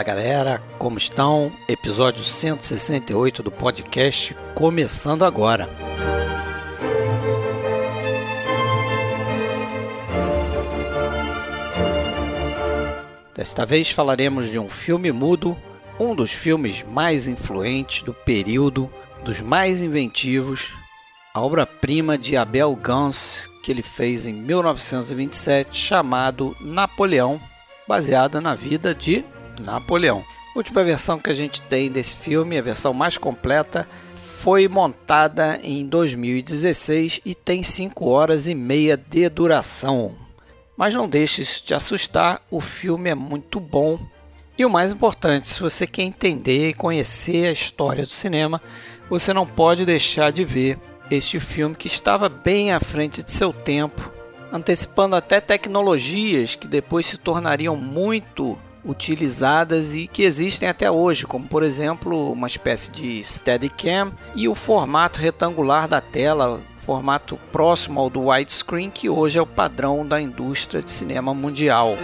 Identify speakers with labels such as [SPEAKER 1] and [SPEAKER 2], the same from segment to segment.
[SPEAKER 1] Fala galera, como estão? Episódio 168 do podcast começando agora. Desta vez falaremos de um filme mudo, um dos filmes mais influentes do período, dos mais inventivos, a obra-prima de Abel Gance que ele fez em 1927, chamado Napoleão, baseada na vida de Napoleão. A última versão que a gente tem desse filme, a versão mais completa, foi montada em 2016 e tem 5 horas e meia de duração. Mas não deixe isso te assustar, o filme é muito bom. E o mais importante, se você quer entender e conhecer a história do cinema, você não pode deixar de ver este filme que estava bem à frente de seu tempo, antecipando até tecnologias que depois se tornariam muito utilizadas e que existem até hoje, como por exemplo uma espécie de Steadicam e o formato retangular da tela, formato próximo ao do widescreen que hoje é o padrão da indústria de cinema mundial.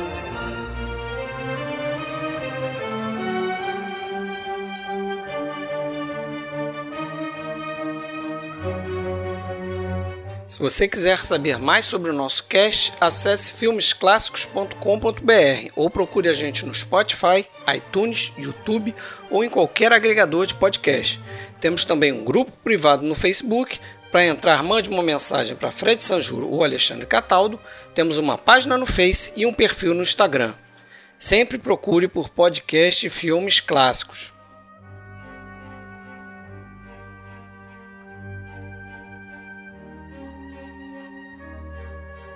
[SPEAKER 1] Se você quiser saber mais sobre o nosso cast, acesse filmesclássicos.com.br ou procure a gente no Spotify, iTunes, YouTube ou em qualquer agregador de podcast. Temos também um grupo privado no Facebook. Para entrar, mande uma mensagem para Fred Sanjuro ou Alexandre Cataldo. Temos uma página no Face e um perfil no Instagram. Sempre procure por podcast Filmes Clássicos.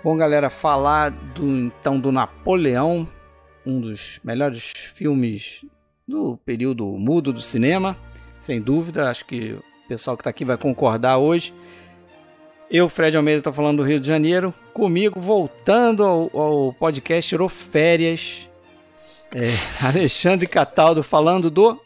[SPEAKER 1] Bom, galera, falar do então do Napoleão, um dos melhores filmes do período mudo do cinema, sem dúvida. Acho que o pessoal que está aqui vai concordar hoje. Eu, Fred Almeida, estou falando do Rio de Janeiro. Comigo, voltando ao, ao podcast, tirou férias. É, Alexandre Cataldo falando do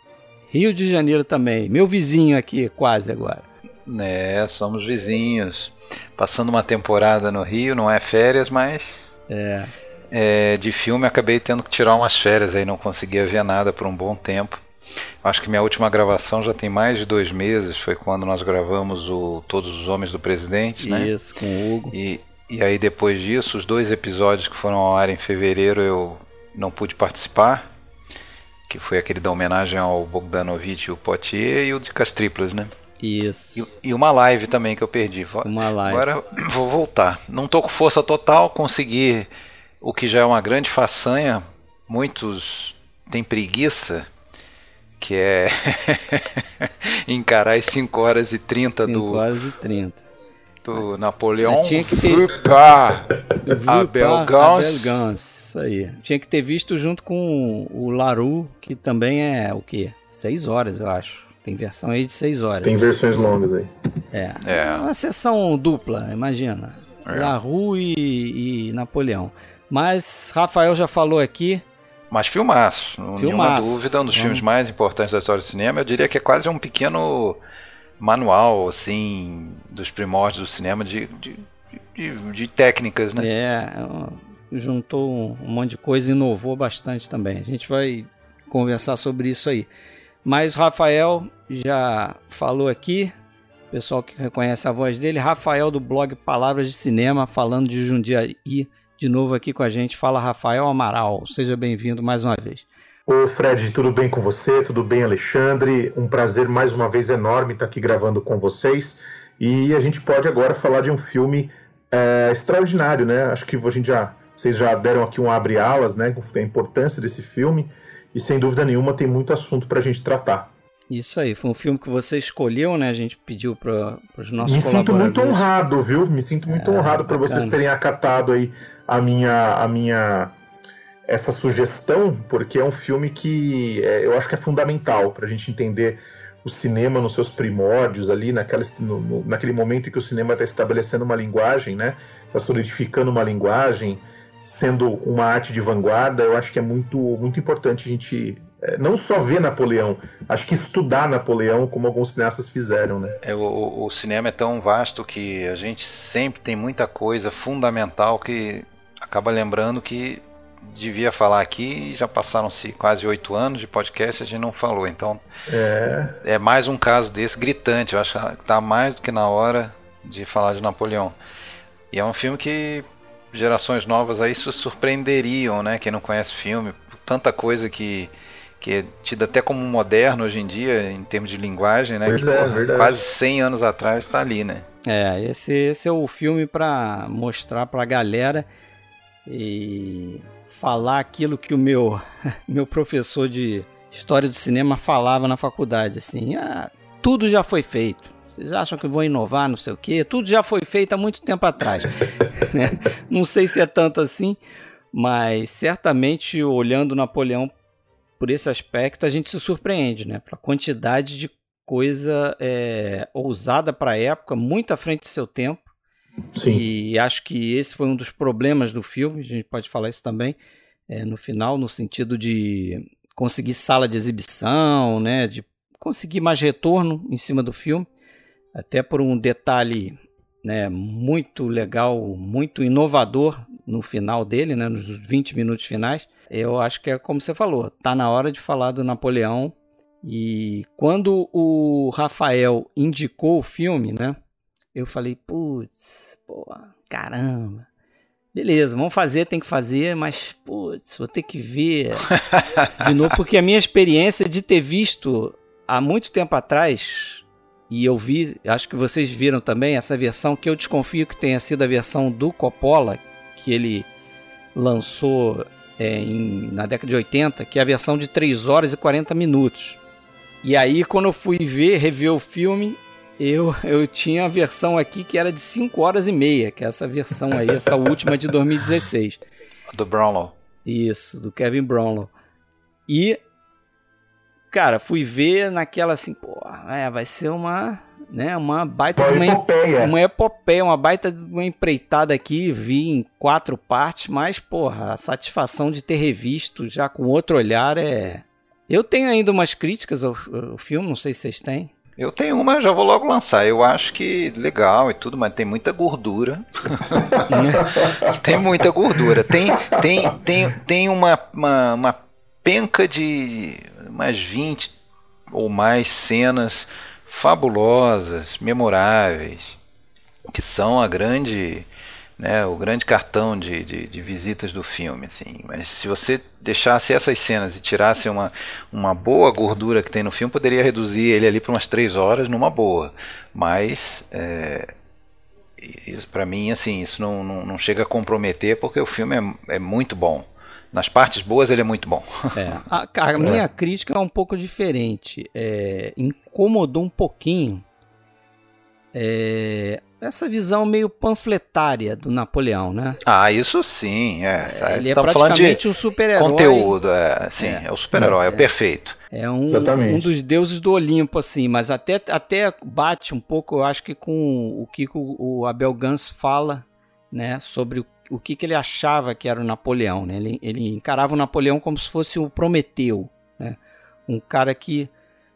[SPEAKER 1] Rio de Janeiro também. Meu vizinho aqui, quase agora.
[SPEAKER 2] É, somos vizinhos passando uma temporada no Rio, não é férias, mas.
[SPEAKER 1] É.
[SPEAKER 2] é de filme acabei tendo que tirar umas férias aí, não conseguia ver nada por um bom tempo. Acho que minha última gravação já tem mais de dois meses, foi quando nós gravamos o Todos os Homens do Presidente,
[SPEAKER 1] né? Isso, com o Hugo.
[SPEAKER 2] E, e aí depois disso, os dois episódios que foram ao ar em fevereiro eu não pude participar, que foi aquele da homenagem ao Bogdanovich e o Potier e o de Castriplas, né?
[SPEAKER 1] Isso.
[SPEAKER 2] E, e, uma live também que eu perdi.
[SPEAKER 1] Uma live.
[SPEAKER 2] Agora vou voltar. Não tô com força total, consegui o que já é uma grande façanha. Muitos têm preguiça, que é encarar as 5 horas e 30
[SPEAKER 1] 5
[SPEAKER 2] do.
[SPEAKER 1] 5 horas e 30.
[SPEAKER 2] Do Napoleão.
[SPEAKER 1] tinha que ter.
[SPEAKER 2] Vupa, Abel Gans.
[SPEAKER 1] Abel Gans. Isso aí. Tinha que ter visto junto com o Laru, que também é o quê? 6 horas, eu acho. Tem versão aí de 6 horas.
[SPEAKER 3] Tem versões longas aí.
[SPEAKER 1] É. é. Uma sessão dupla, imagina. É. Larru e, e Napoleão. Mas Rafael já falou aqui.
[SPEAKER 2] Mas filmaço, não nenhuma dúvida, um dos filmes mais importantes da história do cinema. Eu diria que é quase um pequeno manual, assim, dos primórdios do cinema de, de, de, de técnicas, né?
[SPEAKER 1] É, juntou um monte de coisa e inovou bastante também. A gente vai conversar sobre isso aí. Mas Rafael já falou aqui, pessoal que reconhece a voz dele, Rafael do blog Palavras de Cinema, falando de Jundiaí, de novo aqui com a gente. Fala Rafael Amaral, seja bem-vindo mais uma vez.
[SPEAKER 3] Ô Fred, tudo bem com você? Tudo bem, Alexandre? Um prazer mais uma vez enorme estar aqui gravando com vocês. E a gente pode agora falar de um filme é, extraordinário, né? Acho que a gente já, vocês já deram aqui um abre-alas, né? A importância desse filme e sem dúvida nenhuma tem muito assunto para a gente tratar.
[SPEAKER 1] Isso aí, foi um filme que você escolheu, né? A gente pediu para os nossos
[SPEAKER 3] Me sinto muito honrado, viu? Me sinto muito é, honrado por vocês terem acatado aí a minha, a minha essa sugestão, porque é um filme que é, eu acho que é fundamental para a gente entender o cinema nos seus primórdios ali, naquela, no, no, naquele momento em que o cinema está estabelecendo uma linguagem, né? Está solidificando uma linguagem, sendo uma arte de vanguarda, eu acho que é muito, muito importante a gente não só ver Napoleão, acho que estudar Napoleão, como alguns cineastas fizeram, né?
[SPEAKER 2] É, o, o, cinema é tão vasto que a gente sempre tem muita coisa fundamental que acaba lembrando que devia falar aqui, já passaram-se quase oito anos de podcast e a gente não falou. Então é. é mais um caso desse gritante. Eu acho que está mais do que na hora de falar de Napoleão. E é um filme que gerações novas aí se surpreenderiam, né? Quem não conhece o filme, tanta coisa que que é tido até como moderno hoje em dia, em termos de linguagem, né?
[SPEAKER 3] Pois
[SPEAKER 2] que,
[SPEAKER 3] é, porra,
[SPEAKER 2] quase 100 anos atrás está ali, né?
[SPEAKER 1] É, esse, esse é o filme para mostrar para a galera e falar aquilo que o meu, meu professor de história do cinema falava na faculdade, assim, ah, tudo já foi feito. Vocês acham que vão inovar, não sei o quê? Tudo já foi feito há muito tempo atrás. né? Não sei se é tanto assim, mas certamente olhando Napoleão por esse aspecto a gente se surpreende, né? Pela quantidade de coisa é, ousada para a época, muito à frente do seu tempo. Sim. E acho que esse foi um dos problemas do filme, a gente pode falar isso também é, no final, no sentido de conseguir sala de exibição, né, de conseguir mais retorno em cima do filme, até por um detalhe né, muito legal, muito inovador no final dele, né, nos 20 minutos finais. Eu acho que é como você falou, tá na hora de falar do Napoleão. E quando o Rafael indicou o filme, né, eu falei, putz, pô, caramba. Beleza, vamos fazer, tem que fazer, mas, putz, vou ter que ver de novo, porque a minha experiência de ter visto há muito tempo atrás, e eu vi, acho que vocês viram também, essa versão que eu desconfio que tenha sido a versão do Coppola, que ele lançou é, em, na década de 80, que é a versão de 3 horas e 40 minutos. E aí, quando eu fui ver, rever o filme, eu, eu tinha a versão aqui que era de 5 horas e meia, que é essa versão aí, essa última de 2016.
[SPEAKER 2] Do Brownlow.
[SPEAKER 1] Isso, do Kevin Brownlow. E, cara, fui ver naquela assim, pô, é, vai ser uma, né, uma baita
[SPEAKER 3] uma,
[SPEAKER 1] uma
[SPEAKER 3] epopeia.
[SPEAKER 1] Uma epopeia, uma baita de uma empreitada aqui, vi em quatro partes, mas, porra, a satisfação de ter revisto já com outro olhar é... Eu tenho ainda umas críticas ao, ao filme, não sei se vocês têm.
[SPEAKER 2] Eu tenho uma, já vou logo lançar. Eu acho que legal e tudo, mas tem muita gordura. tem muita gordura. Tem, tem, tem, tem uma, uma, uma penca de mais 20 ou mais cenas fabulosas, memoráveis, que são a grande né, o grande cartão de, de, de, visitas do filme. Assim. Mas se você deixasse essas cenas e tirasse uma, uma boa gordura que tem no filme, poderia reduzir ele ali para umas três horas numa boa. Mas é, para mim, assim, isso não, não, não, chega a comprometer porque o filme é, é muito bom. Nas partes boas ele é muito bom.
[SPEAKER 1] É, a, a minha é. crítica é um pouco diferente. É, incomodou um pouquinho é, essa visão meio panfletária do Napoleão, né?
[SPEAKER 2] Ah, isso sim. É.
[SPEAKER 1] é ele é praticamente um super-herói.
[SPEAKER 2] Conteúdo, é, sim, é, é o super-herói, é, é, o perfeito.
[SPEAKER 1] É um, um, dos deuses do Olimpo, assim, mas até, até bate um pouco, eu acho que com o que o, o Abel Gans fala, né, sobre o, o que, que ele achava que era o Napoleão, né? Ele, ele encarava o Napoleão como se fosse o Prometeu, né? Um cara que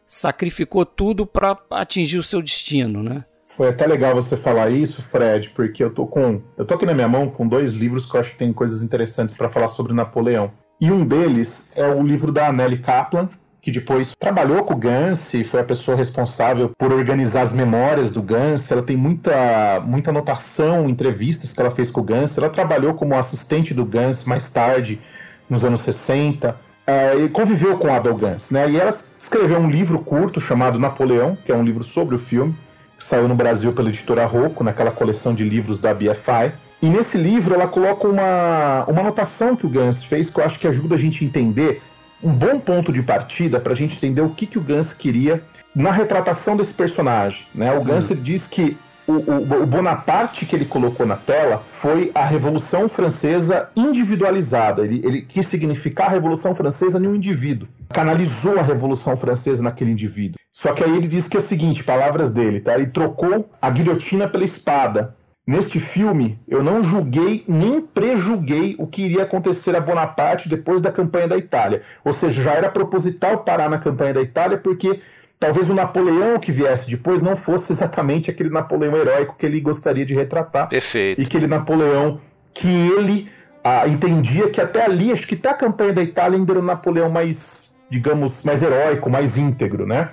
[SPEAKER 1] sacrificou tudo para atingir o seu destino, né?
[SPEAKER 3] Foi até legal você falar isso, Fred, porque eu tô com. Eu tô aqui na minha mão com dois livros que eu acho que tem coisas interessantes para falar sobre Napoleão. E um deles é o livro da Nelly Kaplan, que depois trabalhou com o Gans e foi a pessoa responsável por organizar as memórias do Gans. Ela tem muita, muita anotação, entrevistas que ela fez com o Gans. Ela trabalhou como assistente do Gans mais tarde, nos anos 60. Uh, e conviveu com Abel Gans, né? E ela escreveu um livro curto chamado Napoleão, que é um livro sobre o filme que saiu no Brasil pela editora Rocco, naquela coleção de livros da BFI. E nesse livro ela coloca uma, uma anotação que o Gans fez que eu acho que ajuda a gente a entender um bom ponto de partida para a gente entender o que, que o Gans queria na retratação desse personagem. Né? O Gans hum. diz que o, o, o, Bonaparte que ele colocou na tela foi a Revolução Francesa individualizada. Ele, ele quis significar a Revolução Francesa em um indivíduo. Canalizou a Revolução Francesa naquele indivíduo. Só que aí ele diz que é o seguinte, palavras dele, tá? Ele trocou a guilhotina pela espada. Neste filme, eu não julguei nem prejulguei o que iria acontecer a Bonaparte depois da campanha da Itália. Ou seja, já era proposital parar na campanha da Itália porque talvez o Napoleão que viesse depois não fosse exatamente aquele Napoleão heróico que ele gostaria de retratar.
[SPEAKER 2] Perfeito.
[SPEAKER 3] E aquele Napoleão que ele a, entendia que até ali, acho que até a campanha da Itália ainda era o Napoleão mais, digamos, mais heróico, mais íntegro, né?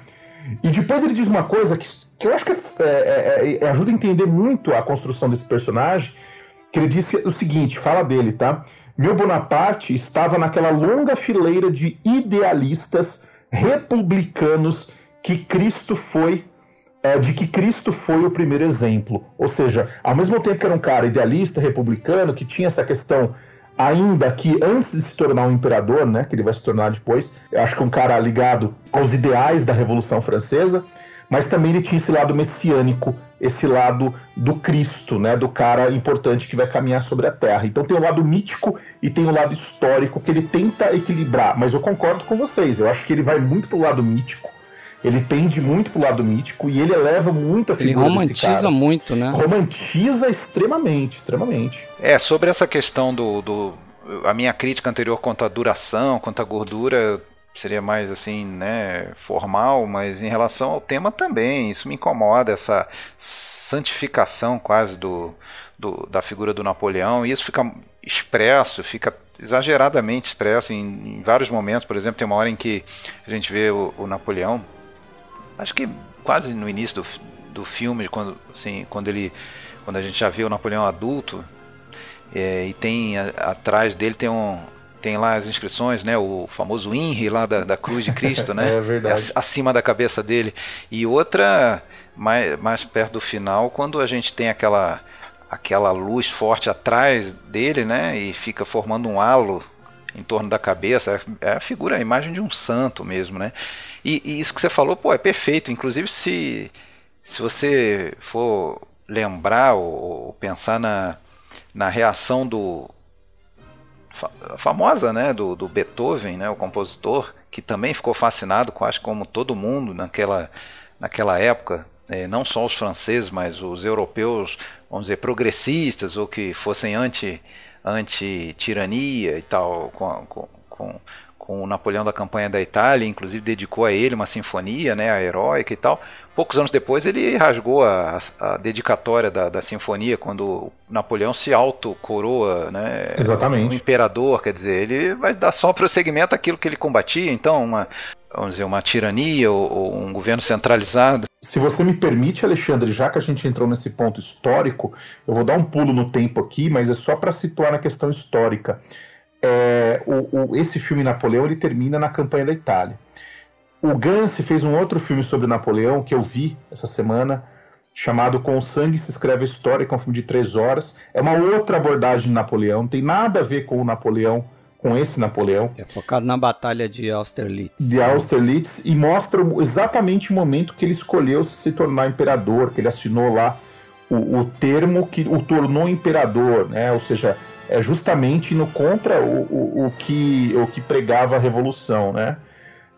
[SPEAKER 3] E depois ele diz uma coisa que, que eu acho que é, é, é, ajuda a entender muito a construção desse personagem, que ele disse o seguinte, fala dele, tá? Meu Bonaparte estava naquela longa fileira de idealistas republicanos que Cristo foi é, de que Cristo foi o primeiro exemplo. Ou seja, ao mesmo tempo que era um cara idealista, republicano, que tinha essa questão ainda que antes de se tornar um imperador, né, que ele vai se tornar depois, eu acho que um cara ligado aos ideais da Revolução Francesa, mas também ele tinha esse lado messiânico, esse lado do Cristo, né, do cara importante que vai caminhar sobre a Terra. Então tem o lado mítico e tem o lado histórico que ele tenta equilibrar, mas eu concordo com vocês, eu acho que ele vai muito pro lado mítico ele pende muito pro lado mítico e ele eleva muito a figura
[SPEAKER 1] Ele romantiza muito, né?
[SPEAKER 3] Romantiza extremamente, extremamente.
[SPEAKER 2] É, sobre essa questão do, do a minha crítica anterior quanto à duração, quanto à gordura, seria mais assim, né, formal, mas em relação ao tema também, isso me incomoda, essa santificação quase do, do da figura do Napoleão, e isso fica expresso, fica exageradamente expresso em, em, vários momentos, por exemplo, tem uma hora em que a gente vê o, o Napoleão acho que quase no início do, do filme, quando, assim, quando ele quando a gente já vê o Napoleão adulto é, e tem a, atrás dele tem um tem lá as inscrições, né, o famoso INRI lá da, da Cruz de Cristo, né,
[SPEAKER 3] é verdade.
[SPEAKER 2] acima da cabeça dele e outra mais, mais perto do final quando a gente tem aquela aquela luz forte atrás dele, né, e fica formando um halo em torno da cabeça, é a figura, a imagem de um santo mesmo, né? E, e, isso que você falou, pô, é perfeito. Inclusive, se, se você for lembrar ou, ou pensar na, na reação do famosa, né, do, do, Beethoven, né, o compositor, que também ficou fascinado, com, acho como todo mundo naquela, naquela época, é, não só os franceses, mas os europeus, vamos dizer, progressistas ou que fossem anti anti-tirania e tal, com, com, com, com, o Napoleão da campanha da Itália, inclusive dedicou a ele uma sinfonia, né, a heróica e tal. Poucos anos depois ele rasgou a, a dedicatória da, da, sinfonia quando Napoleão se auto-coroa, né,
[SPEAKER 3] Exatamente.
[SPEAKER 2] um imperador, quer dizer, ele vai dar só prosseguimento àquilo que ele combatia, então uma, vamos dizer, uma tirania ou, ou um governo centralizado.
[SPEAKER 3] Se você me permite, Alexandre, já que a gente entrou nesse ponto histórico, eu vou dar um pulo no tempo aqui, mas é só para situar na questão histórica. É, o, o, esse filme Napoleão ele termina na campanha da Itália. O Gans fez um outro filme sobre Napoleão que eu vi essa semana, chamado Com Sangue se escreve a história, que é um filme de três horas. É uma outra abordagem de Napoleão, não tem nada a ver com o Napoleão com esse Napoleão.
[SPEAKER 1] É focado na batalha de Austerlitz.
[SPEAKER 3] De Austerlitz e mostra exatamente o momento que ele escolheu se tornar imperador, que ele assinou lá o, o termo que o tornou imperador, né? Ou seja, é justamente no contra o, o, o que o que pregava a revolução, né?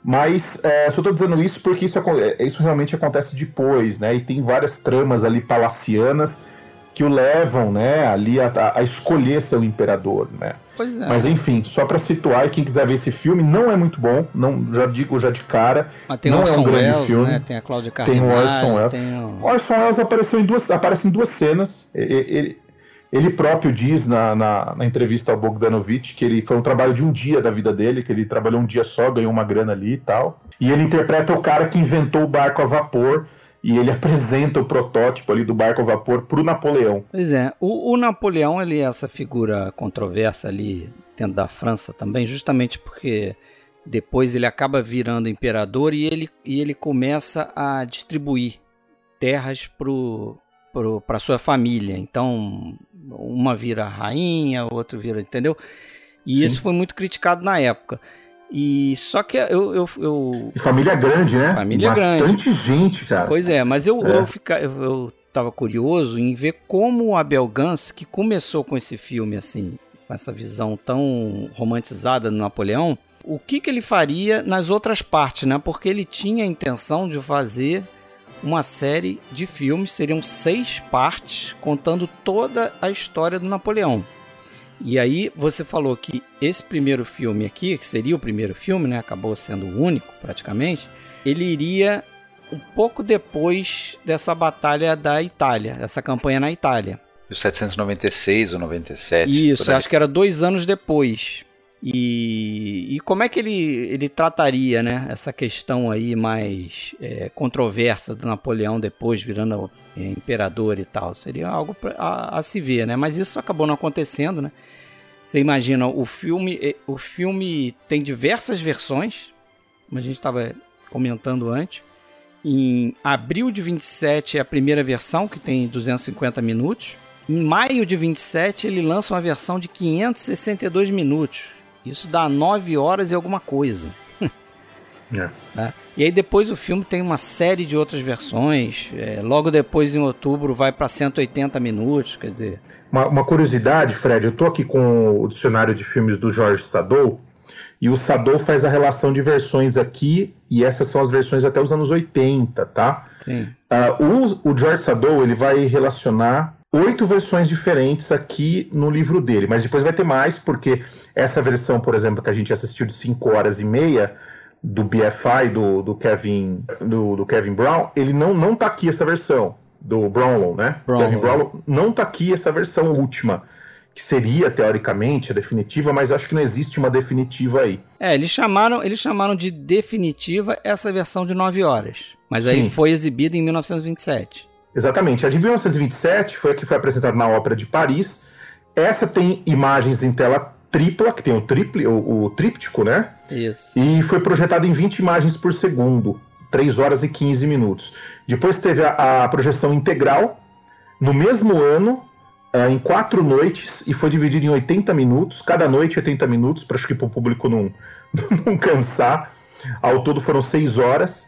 [SPEAKER 3] Mas é, só estou dizendo isso porque isso, é, isso realmente acontece depois, né? E tem várias tramas ali palacianas que o levam, né, ali a, a escolher ser o imperador, né?
[SPEAKER 1] Pois é.
[SPEAKER 3] Mas enfim, só para situar e quem quiser ver esse filme, não é muito bom, não já digo já de cara.
[SPEAKER 1] Mas tem
[SPEAKER 3] não
[SPEAKER 1] Orson
[SPEAKER 3] é um grande
[SPEAKER 1] Welles,
[SPEAKER 3] filme.
[SPEAKER 1] Né? Tem a Cláudia Carneiro.
[SPEAKER 3] Tem o Orson Welles. Tem o... Orson Welles apareceu em duas, aparece em duas cenas. Ele, ele próprio diz na, na, na, entrevista ao Bogdanovich que ele foi um trabalho de um dia da vida dele, que ele trabalhou um dia só, ganhou uma grana ali e tal. E ele interpreta o cara que inventou o barco a vapor e ele apresenta o protótipo ali do barco a vapor para o Napoleão.
[SPEAKER 1] Pois é, o, o, Napoleão ele é essa figura controversa ali dentro da França também, justamente porque depois ele acaba virando imperador e ele, e ele começa a distribuir terras para sua família. Então, uma vira rainha, outra vira, entendeu? E Sim. isso foi muito criticado na época. E só que eu. eu, eu...
[SPEAKER 3] E família grande, né?
[SPEAKER 1] Família
[SPEAKER 3] Bastante
[SPEAKER 1] grande.
[SPEAKER 3] Bastante gente, cara.
[SPEAKER 1] Pois é, mas eu, é. eu, fica, eu, eu tava curioso em ver como o Abel Gans, que começou com esse filme assim, com essa visão tão romantizada do Napoleão, o que, que ele faria nas outras partes, né? Porque ele tinha a intenção de fazer uma série de filmes, seriam seis partes, contando toda a história do Napoleão. E aí você falou que esse primeiro filme aqui, que seria o primeiro filme, né, acabou sendo o único praticamente, ele iria um pouco depois dessa batalha da Itália, essa campanha na Itália.
[SPEAKER 2] 1796 ou 97.
[SPEAKER 1] Isso, acho que era dois anos depois. E, e como é que ele, ele trataria né, essa questão aí mais é, controversa do Napoleão depois virando é, imperador e tal? Seria algo pra, a, a, se ver, né? Mas isso acabou não acontecendo, né? Você imagina, o filme, é, o filme tem diversas versões, como a gente estava comentando antes. Em abril de 27 é a primeira versão, que tem 250 minutos. Em maio de 27 ele lança uma versão de 562 minutos isso dá 9 horas e alguma coisa. É. Tá? E aí depois o filme tem uma série de outras versões. É, logo depois, em outubro, vai para 180 minutos. Quer dizer.
[SPEAKER 3] Uma, uma, curiosidade, Fred, eu tô aqui com o dicionário de filmes do Jorge Sadou. E o Sadou faz a relação de versões aqui, e essas são as versões até os anos 80, tá?
[SPEAKER 1] Sim.
[SPEAKER 3] Uh, o, o George Sadou ele vai relacionar oito versões diferentes aqui no livro dele, mas depois vai ter mais, porque essa versão, por exemplo, que a gente assistiu de 5 horas e meia do BFI, do, do Kevin do, do, Kevin Brown, ele não, não tá aqui essa versão, do Brownlow, né?
[SPEAKER 1] Brownlow.
[SPEAKER 3] Kevin Brownlow não tá aqui essa versão última, que seria, teoricamente, a definitiva, mas acho que não existe uma definitiva aí.
[SPEAKER 1] É, eles chamaram, eles chamaram de definitiva essa versão de 9 horas, mas aí Sim. foi exibida em 1927.
[SPEAKER 3] Exatamente. A de 1927 foi a que foi apresentada na Ópera de Paris. Essa tem imagens em tela tripla, que tem o, triple, o, o tríptico, né?
[SPEAKER 1] Isso.
[SPEAKER 3] E foi projetada em 20 imagens por segundo, 3 horas e 15 minutos. Depois teve a, a projeção integral, no mesmo ano, uh, em quatro noites, e foi dividido em 80 minutos, cada noite 80 minutos, para que o público não, não cansar. Ao todo foram 6 horas.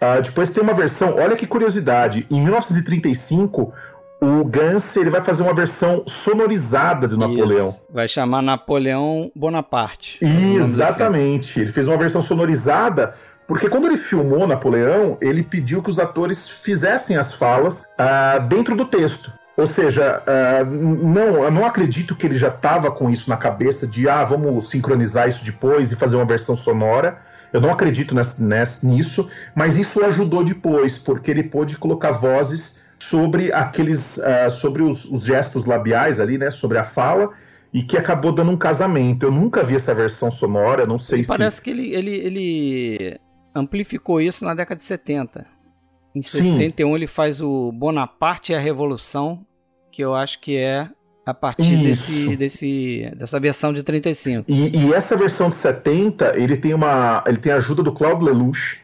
[SPEAKER 3] Uh, depois tem uma versão, olha que curiosidade, em 1935 o Gans ele vai fazer uma versão sonorizada do Napoleão. Isso.
[SPEAKER 1] Vai chamar Napoleão Bonaparte.
[SPEAKER 3] Exatamente. Ele fez uma versão sonorizada porque quando ele filmou Napoleão, ele pediu que os atores fizessem as falas uh, dentro do texto. Ou seja, uh, não, eu não acredito que ele já estava com isso na cabeça de ah, vamos sincronizar isso depois e fazer uma versão sonora. Eu não acredito nessa, nessa, nisso, mas isso ajudou depois, porque ele pôde colocar vozes sobre aqueles, uh, sobre os, os, gestos labiais ali, né, sobre a fala, e que acabou dando um casamento. Eu nunca vi essa versão sonora, não sei
[SPEAKER 1] se... Parece que ele, ele, ele amplificou isso na década de 70. Em Sim. 71 ele faz o Bonaparte e a Revolução, que eu acho que é a partir desse, desse, dessa versão de 35.
[SPEAKER 3] E, e, essa versão de 70, ele tem uma. Ele tem a ajuda do Claude Lelouch.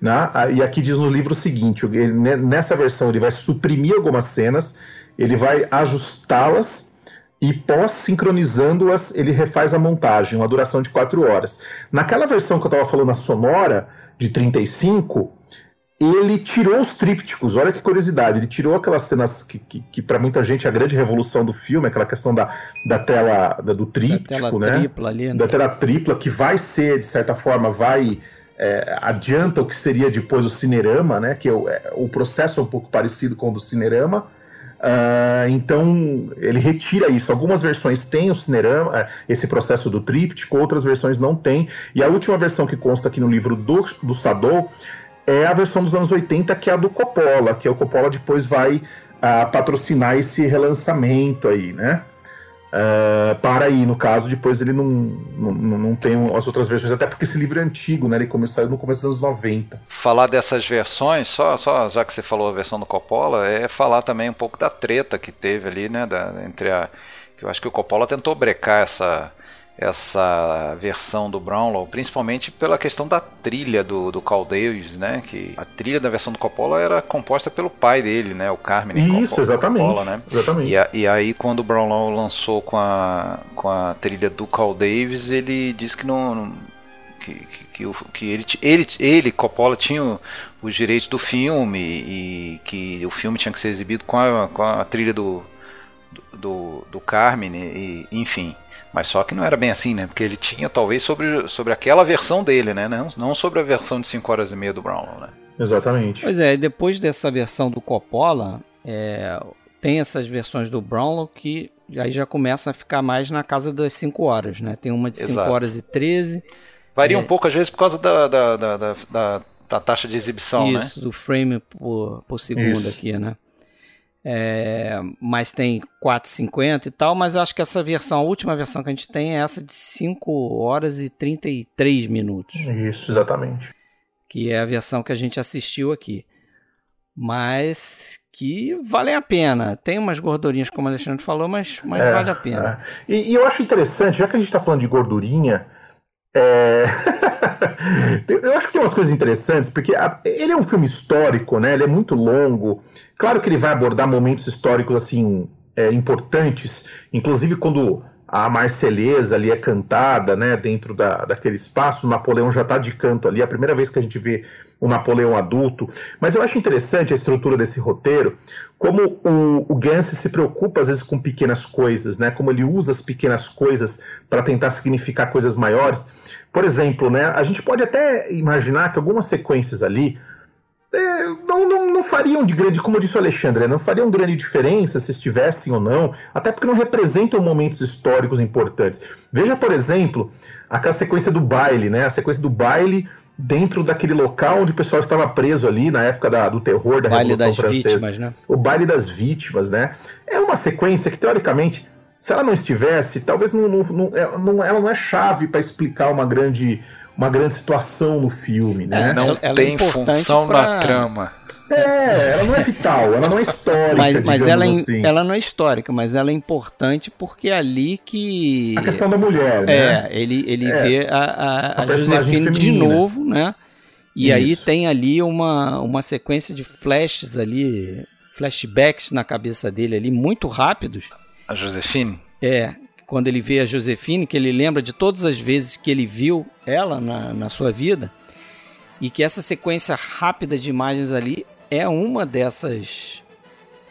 [SPEAKER 3] Né? E aqui diz no livro o seguinte: ele, nessa versão ele vai suprimir algumas cenas, ele vai ajustá-las e pós-sincronizando-as, ele refaz a montagem, uma duração de 4 horas. Naquela versão que eu estava falando, a sonora, de 35, ele tirou os trípticos, olha que curiosidade, ele tirou aquelas cenas que, que, que para muita gente é a grande revolução do filme, aquela questão da, da tela da, do tríptico, da tela né?
[SPEAKER 1] Tripla ali, né?
[SPEAKER 3] Da tela tripla, que vai ser, de certa forma, vai. É, adianta o que seria depois o Cinerama, né? Que é o, é, o processo é um pouco parecido com o do Cinerama. Uh, então ele retira isso. Algumas versões têm o Cinerama, é, esse processo do tríptico, outras versões não têm. E a última versão que consta aqui no livro do, do Sadou é a versão dos anos 80, que é a do Coppola, que o Coppola depois vai uh, patrocinar esse relançamento aí, né? Uh, para aí, no caso, depois ele não, não, não tem as outras versões, até porque esse livro é antigo, né? Ele começou no começo dos anos 90.
[SPEAKER 2] Falar dessas versões, só, só já que você falou a versão do Coppola, é falar também um pouco da treta que teve ali, né? Da, entre a. Eu acho que o Coppola tentou brecar essa essa versão do Brownlow, principalmente pela questão da trilha do, do Carl Davis, né? Que a trilha da versão do Coppola era composta pelo pai dele, né? O Carmen
[SPEAKER 3] Isso, Coppola, exatamente. Coppola, né? exatamente.
[SPEAKER 2] E, a, e, aí quando o Brownlow lançou com a, com a trilha do Carl Davis, ele disse que não, que, que, que, que, ele, ele, ele, Coppola, tinha os direitos do filme e que o filme tinha que ser exibido com a, com a trilha do, do, do Carmen, e, enfim. Mas só que não era bem assim, né? Porque ele tinha talvez sobre, sobre aquela versão dele, né? Não, não sobre a versão de 5 horas e meia do Brownlow, né?
[SPEAKER 3] Exatamente.
[SPEAKER 1] Pois é, depois dessa versão do Coppola, é, tem essas versões do Brownlow que aí já começam a ficar mais na casa das 5 horas, né? Tem uma de 5 horas e 13.
[SPEAKER 2] Varia é... um pouco às vezes por causa da, da, da, da, da taxa de exibição,
[SPEAKER 1] Isso, né? do frame por, por segundo Isso. aqui, né? É, mas tem 4,50 e tal, mas eu acho que essa versão, a última versão que a gente tem é essa de 5 horas e 33 minutos.
[SPEAKER 3] Isso, exatamente.
[SPEAKER 1] Que é a versão que a gente assistiu aqui. Mas que valem a pena. Tem umas gordurinhas, como o Alexandre falou, mas, mas é, vale a pena.
[SPEAKER 3] É. E, e, eu acho interessante, já que a gente está falando de gordurinha, é... eu acho que tem umas coisas interessantes, porque ele é um filme histórico, né? Ele é muito longo. Claro que ele vai abordar momentos históricos assim é, importantes, inclusive quando a Marselhesa ali é cantada, né, dentro da, daquele espaço, o Napoleão já está de canto ali, é a primeira vez que a gente vê o Napoleão adulto. Mas eu acho interessante a estrutura desse roteiro, como o, o se preocupa às vezes com pequenas coisas, né, como ele usa as pequenas coisas para tentar significar coisas maiores. Por exemplo, né, a gente pode até imaginar que algumas sequências ali é, não, não, não, fariam de grande, como disse o Alexandre, não fariam grande diferença se estivessem ou não, até porque não representam momentos históricos importantes. Veja, por exemplo, aquela sequência do baile, né? A sequência do baile dentro daquele local onde o pessoal estava preso ali na época da, do terror da baile Revolução Francesa. Vítimas, né? O baile das vítimas, né? É uma sequência que, teoricamente, se ela não estivesse, talvez não, não, não, é, ela não é chave para explicar uma grande uma grande situação no filme, né?
[SPEAKER 2] É, não ela, ela tem é função pra... na trama.
[SPEAKER 3] É, ela não é vital, ela não é histórica.
[SPEAKER 1] Mas, mas ela, é assim. ela não é histórica, mas ela é importante porque é ali que.
[SPEAKER 3] A questão da mulher,
[SPEAKER 1] né? É, ele, ele é. vê a, a, a, a Josefine de novo, né? E Isso. aí tem ali uma, uma sequência de flashes ali, flashbacks na cabeça dele ali, muito rápidos.
[SPEAKER 2] A Josefine?
[SPEAKER 1] É, quando ele vê a Josefine, que ele lembra de todas as vezes que ele viu ela na, na sua vida, e que essa sequência rápida de imagens ali é uma dessas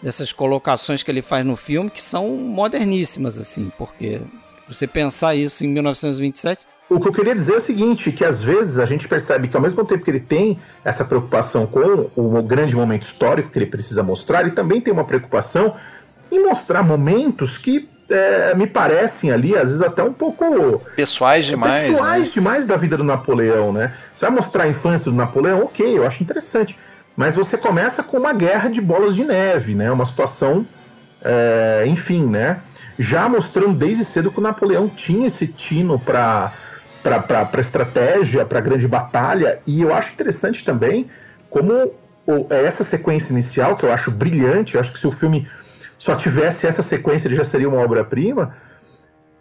[SPEAKER 1] dessas colocações que ele faz no filme que são moderníssimas assim, porque você pensar isso em 1927
[SPEAKER 3] o que eu queria dizer é o seguinte, que às vezes a gente percebe que ao mesmo tempo que ele tem essa preocupação com o grande momento histórico que ele precisa mostrar, ele também tem uma preocupação em mostrar momentos que é, me parecem ali, às vezes até um pouco.
[SPEAKER 2] Pessoais demais.
[SPEAKER 3] Pessoais né? demais da vida do Napoleão, né? Você vai mostrar a infância do Napoleão, ok, eu acho interessante. Mas você começa com uma guerra de bolas de neve, né? Uma situação. É, enfim, né? Já mostrando desde cedo que o Napoleão tinha esse tino para para estratégia, para grande batalha, e eu acho interessante também como essa sequência inicial, que eu acho brilhante, eu acho que se o filme só tivesse essa sequência, ele já seria uma obra-prima.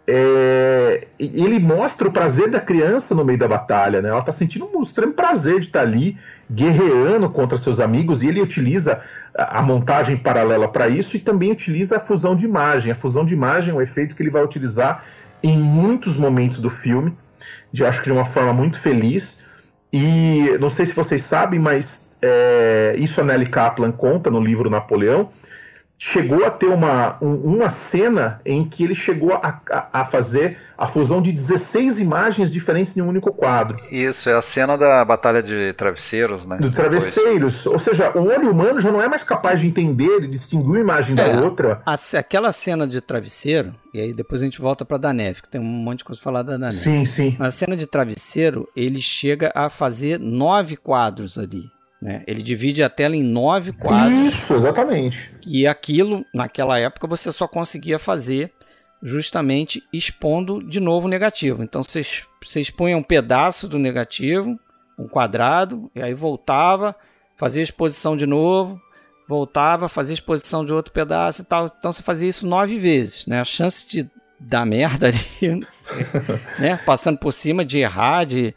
[SPEAKER 3] É, ele mostra o prazer da criança no meio da batalha, né? Ela está sentindo um extremo prazer de estar tá ali guerreando contra seus amigos e ele utiliza a montagem paralela para isso e também utiliza a fusão de imagem. A fusão de imagem é um efeito que ele vai utilizar em muitos momentos do filme, de acho que de uma forma muito feliz. E não sei se vocês sabem, mas é, isso a Nelly Kaplan conta no livro Napoleão chegou a ter uma, um, uma cena em que ele chegou a, a, a, fazer a fusão de 16 imagens diferentes em um único quadro.
[SPEAKER 2] Isso, é a cena da Batalha de Travesseiros, né?
[SPEAKER 3] De travesseiros. Depois. Ou seja, o olho humano já não é mais capaz de entender e distinguir uma imagem é, da outra.
[SPEAKER 1] A, aquela cena de travesseiro, e aí depois a gente volta para da neve, que tem um monte de coisa falada da neve.
[SPEAKER 3] Sim, sim.
[SPEAKER 1] A cena de travesseiro, ele chega a fazer nove quadros ali. Né? Ele divide a tela em nove quadros.
[SPEAKER 3] Isso, exatamente.
[SPEAKER 1] E aquilo, naquela época, você só conseguia fazer justamente expondo de novo o negativo. Então você, você expunha um pedaço do negativo, um quadrado, e aí voltava, fazia exposição de novo, voltava, fazia exposição de outro pedaço e tal. Então você fazia isso nove vezes. Né? A chance de dar merda ali, né? passando por cima, de errar, de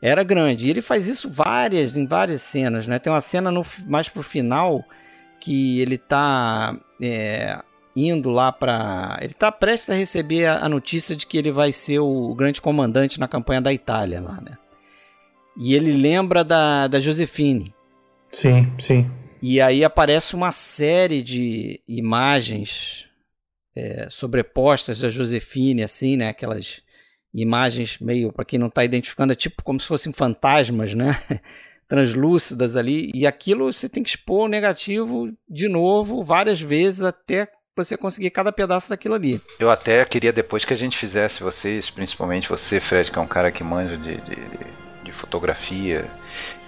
[SPEAKER 1] era grande. E ele faz isso várias, em várias cenas, né? Tem uma cena no, mais pro final que ele tá é, indo lá para, ele tá prestes a receber a, a, notícia de que ele vai ser o grande comandante na campanha da Itália lá, né? E ele lembra da, da Josefine.
[SPEAKER 3] Sim, sim.
[SPEAKER 1] E aí aparece uma série de imagens é, sobrepostas da Josefine, assim, né? Aquelas imagens meio, para quem não está identificando, é tipo como se fossem fantasmas, né? Translúcidas ali. E aquilo você tem que expor o negativo de novo várias vezes até você conseguir cada pedaço daquilo ali.
[SPEAKER 2] Eu até queria depois que a gente fizesse, vocês, principalmente você, Fred, que é um cara que manja de, de, de fotografia,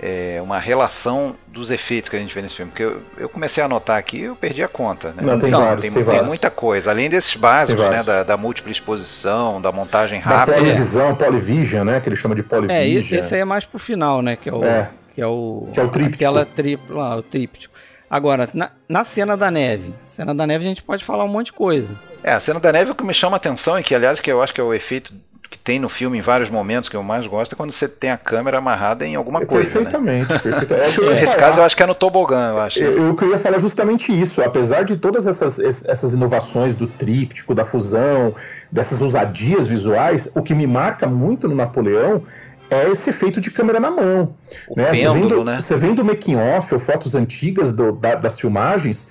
[SPEAKER 2] é, uma relação dos efeitos que a gente vê nesse filme. Porque eu, eu comecei a anotar aqui eu perdi a conta. Né?
[SPEAKER 3] Não, tem, então, vários, tem,
[SPEAKER 2] tem,
[SPEAKER 3] tem
[SPEAKER 2] muita coisa. Além desses básicos, né, da, da, múltipla exposição, da montagem rápida. Da
[SPEAKER 3] polivisão, Polyvision, né? Que ele chama de Polyvision.
[SPEAKER 1] É, esse aí é mais pro final, né? Que é o,
[SPEAKER 3] é.
[SPEAKER 1] Que é o,
[SPEAKER 3] que é o tríptico.
[SPEAKER 1] Aquela tripla, o tríptico. Agora, na, na cena da neve. Cena da neve a gente pode falar um monte de coisa.
[SPEAKER 2] É, a cena da neve o que me chama a atenção e que, aliás, que eu acho que é o efeito que tem no filme em vários momentos que eu mais gosto é quando você tem a câmera amarrada em alguma coisa.
[SPEAKER 3] Perfeitamente,
[SPEAKER 2] né?
[SPEAKER 3] perfeitamente.
[SPEAKER 2] É, Nesse caso eu acho que é no tobogã, eu acho.
[SPEAKER 3] Eu, eu queria falar justamente isso. Apesar de todas essas, essas inovações do tríptico, da fusão, dessas ousadias visuais, o que me marca muito no Napoleão é esse efeito de câmera na mão.
[SPEAKER 2] O né? Pêndulo, você, vendo,
[SPEAKER 3] né? você vendo o making off ou fotos antigas do, da, das filmagens,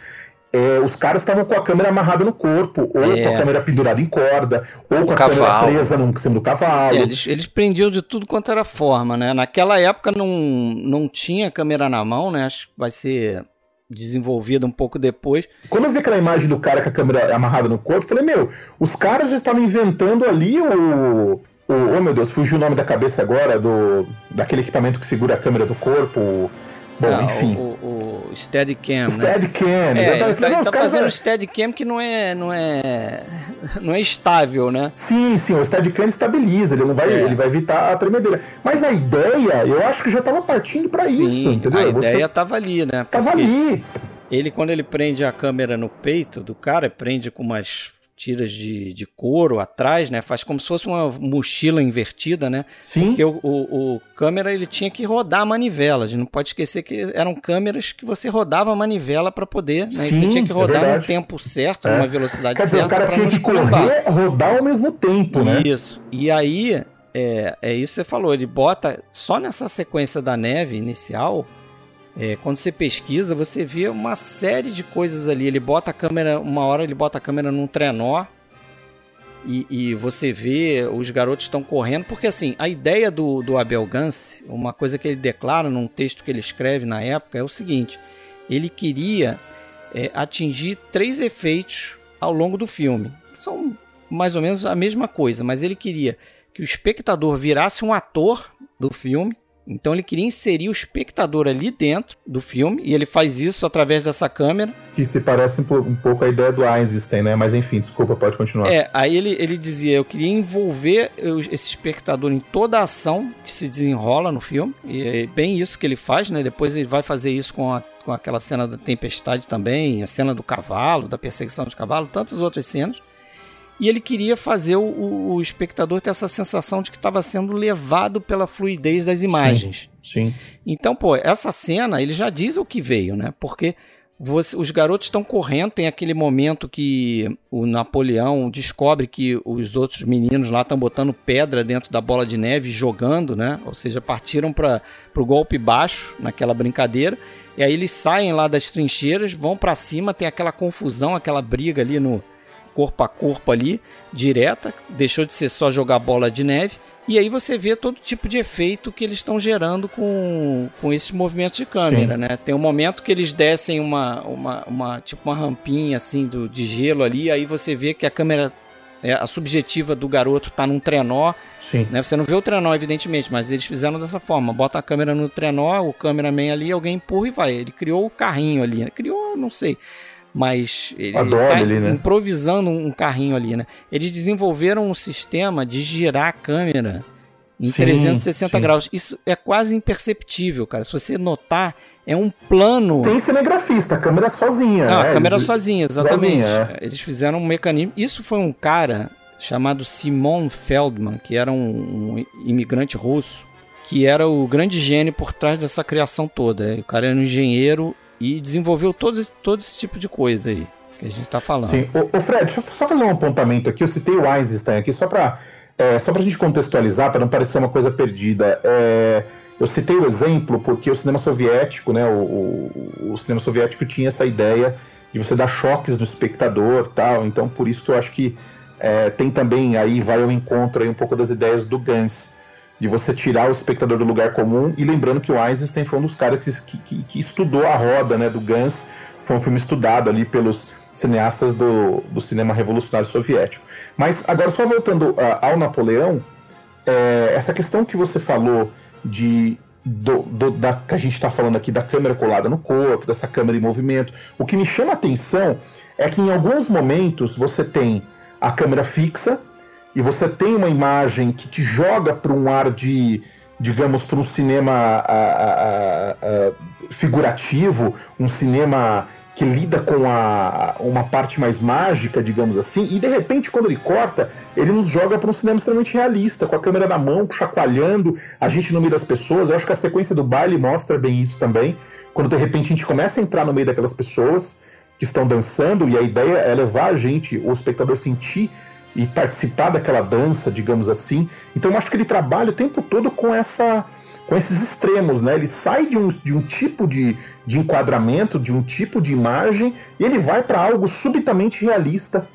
[SPEAKER 3] é, os caras estavam com a câmera amarrada no corpo, ou é. com a câmera pendurada em corda, ou com a cavalo. câmera presa no cima do cavalo.
[SPEAKER 1] É, eles, eles prendiam de tudo quanto era forma, né? Naquela época não, não tinha câmera na mão, né? Acho que vai ser desenvolvida um pouco depois.
[SPEAKER 3] Quando eu vi aquela imagem do cara com a câmera amarrada no corpo, eu falei, meu, os caras já estavam inventando ali o. o oh meu Deus, fugiu o nome da cabeça agora, do daquele equipamento que segura a câmera do corpo. Bom, ah, enfim.
[SPEAKER 1] O, o, o Steadicam, né?
[SPEAKER 3] Steadicam,
[SPEAKER 1] é, exatamente. Ele tá, tá fazendo o Steadicam que não é, não é, não é estável, né?
[SPEAKER 3] Sim, sim, o Steadicam estabiliza, ele não vai, é. ele vai evitar a tremedeira. Mas a ideia, eu acho que já estava partindo para isso, entendeu?
[SPEAKER 1] A ideia estava ali, né?
[SPEAKER 3] Tava ali.
[SPEAKER 1] Ele, quando ele prende a câmera no peito do cara, prende com umas tiras de, de couro atrás, né? Faz como se fosse uma mochila invertida, né?
[SPEAKER 3] Sim.
[SPEAKER 1] Porque o, o, o, câmera ele tinha que rodar a manivela. A gente não pode esquecer que eram câmeras que você rodava a manivela para poder, né? Sim, e você tinha que rodar é no tempo certo, é. numa velocidade Quer certa.
[SPEAKER 3] Dizer, o cara tinha que correr, rodar ao mesmo tempo,
[SPEAKER 1] né? Isso. E aí, é, é isso que você falou, ele bota só nessa sequência da neve inicial é, quando você pesquisa, você vê uma série de coisas ali. Ele bota a câmera, uma hora ele bota a câmera num trenó e, e você vê os garotos estão correndo, porque assim, a ideia do, do Abel Gance, uma coisa que ele declara num texto que ele escreve na época, é o seguinte: ele queria é, atingir três efeitos ao longo do filme. São mais ou menos a mesma coisa, mas ele queria que o espectador virasse um ator do filme então ele queria inserir o espectador ali dentro do filme e ele faz isso através dessa câmera.
[SPEAKER 3] Que se parece um, pouco a ideia do Einstein, né? Mas enfim, desculpa, pode continuar.
[SPEAKER 1] É, aí ele, ele dizia: eu queria envolver esse espectador em toda a ação que se desenrola no filme. E é bem isso que ele faz, né? Depois ele vai fazer isso com, a, com aquela cena da tempestade também, a cena do cavalo, da perseguição de cavalo, tantas outras cenas e ele queria fazer o, o espectador ter essa sensação de que estava sendo levado pela fluidez das imagens.
[SPEAKER 3] Sim, sim.
[SPEAKER 1] Então, pô, essa cena ele já diz o que veio, né? Porque você, os garotos estão correndo, tem aquele momento que o Napoleão descobre que os outros meninos lá estão botando pedra dentro da bola de neve jogando, né? Ou seja, partiram para o golpe baixo naquela brincadeira. E aí eles saem lá das trincheiras, vão para cima, tem aquela confusão, aquela briga ali no, corpo a corpo ali, direta, deixou de ser só jogar bola de neve. E aí você vê todo tipo de efeito que eles estão gerando com, com esses movimentos de câmera, Sim. né? Tem um momento que eles descem uma, uma, uma tipo uma rampinha assim do, de gelo ali, aí você vê que a câmera é, a subjetiva do garoto tá num trenó.
[SPEAKER 3] Sim.
[SPEAKER 1] Né? Você não vê o trenó, evidentemente, mas eles fizeram dessa forma. Bota a câmera no trenó, o cameraman ali, alguém empurra e vai. Ele criou o carrinho ali. Né? Criou, não sei mas ele está né? improvisando um carrinho ali, né? Eles desenvolveram um sistema de girar a câmera em sim, 360 sim. graus. Isso é quase imperceptível, cara. Se você notar, é um plano.
[SPEAKER 3] Tem cinegrafista, a câmera sozinha.
[SPEAKER 1] Ah, né? a câmera Eles... sozinha, exatamente. Sozinha, é. Eles fizeram um mecanismo. Isso foi um cara chamado Simon Feldman, que era um, um imigrante russo, que era o grande gênio por trás dessa criação toda. O cara era um engenheiro e desenvolveu todo, todo esse tipo de coisa aí que a gente está falando.
[SPEAKER 3] Sim. O, Fred, deixa eu só fazer um apontamento aqui. Eu citei o Einstein aqui só para é, só a gente contextualizar, para não parecer uma coisa perdida. É, eu citei o exemplo porque o cinema soviético, né, o, o, o, cinema soviético tinha essa ideia de você dar choques no espectador tal. Então, por isso que eu acho que é, tem também aí, vai ao encontro aí um pouco das ideias do Gans de você tirar o espectador do lugar comum. E lembrando que o Eisenstein foi um dos caras que, que, que estudou a roda né, do Gans. Foi um filme estudado ali pelos cineastas do, do cinema revolucionário soviético. Mas agora, só voltando uh, ao Napoleão, é, essa questão que você falou de do, do, da, que a gente está falando aqui da câmera colada no corpo, dessa câmera em movimento. O que me chama a atenção é que em alguns momentos você tem a câmera fixa e você tem uma imagem que te joga para um ar de, digamos, para um cinema a, a, a, figurativo, um cinema que lida com a, uma parte mais mágica, digamos assim, e de repente, quando ele corta, ele nos joga para um cinema extremamente realista, com a câmera na mão, chacoalhando, a gente no meio das pessoas. Eu acho que a sequência do baile mostra bem isso também, quando de repente a gente começa a entrar no meio daquelas pessoas que estão dançando, e a ideia é levar a gente, o espectador, sentir e participar daquela dança, digamos assim. Então eu acho que ele trabalha o tempo todo com essa com esses extremos, né? Ele sai de um, de um tipo de, de enquadramento, de um tipo de imagem, e ele vai para algo subitamente realista,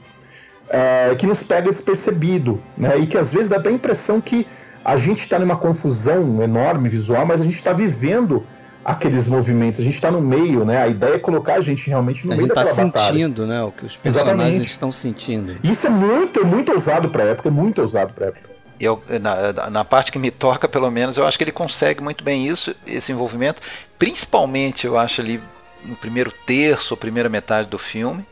[SPEAKER 3] é, que nos pega despercebido, né? E que às vezes dá a impressão que a gente está numa confusão enorme visual, mas a gente está vivendo aqueles movimentos, a gente está no meio, né? A ideia é colocar a gente realmente no
[SPEAKER 1] a
[SPEAKER 3] meio
[SPEAKER 1] daquela
[SPEAKER 3] batalha. A
[SPEAKER 1] gente está sentindo, né? O que os personagens Exatamente. estão sentindo.
[SPEAKER 3] Isso é muito, é muito ousado para a época, é muito ousado para época
[SPEAKER 2] eu, na, na, parte que me toca, pelo menos, eu acho que ele consegue muito bem isso, esse envolvimento. Principalmente, eu acho ali no primeiro terço, primeira metade do filme.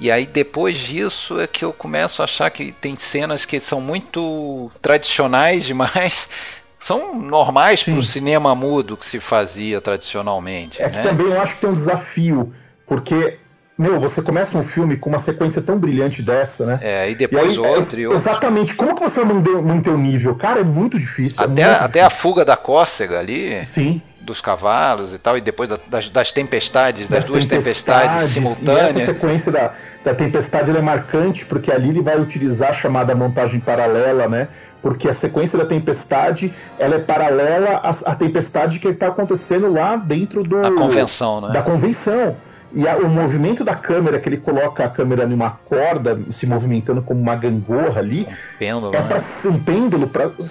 [SPEAKER 2] E aí depois disso é que eu começo a achar que tem cenas que são muito tradicionais demais, são normais para o cinema mudo que se fazia tradicionalmente.
[SPEAKER 3] É
[SPEAKER 2] né?
[SPEAKER 3] que também eu acho que tem um desafio, porque meu, você começa um filme com uma sequência tão brilhante dessa, né?
[SPEAKER 2] É, e depois e aí, outro é, e outro.
[SPEAKER 3] Exatamente. Como que você vai manter, manter o nível? Cara, é muito difícil.
[SPEAKER 2] É até,
[SPEAKER 3] é muito
[SPEAKER 2] até difícil. a fuga da cócega ali.
[SPEAKER 3] Sim.
[SPEAKER 2] Dos cavalos e tal, e depois das, das tempestades, das, das duas tempestades, tempestades simultâneas.
[SPEAKER 3] E essa sequência da, da tempestade é marcante, porque ali ele vai utilizar a chamada montagem paralela, né? Porque a sequência da tempestade ela é paralela à, à tempestade que está acontecendo lá dentro do.
[SPEAKER 2] Da convenção, né?
[SPEAKER 3] Da convenção. E a, o movimento da câmera, que ele coloca a câmera numa corda, se movimentando como uma gangorra ali,
[SPEAKER 2] um pêndulo,
[SPEAKER 3] é para né? um pêndulo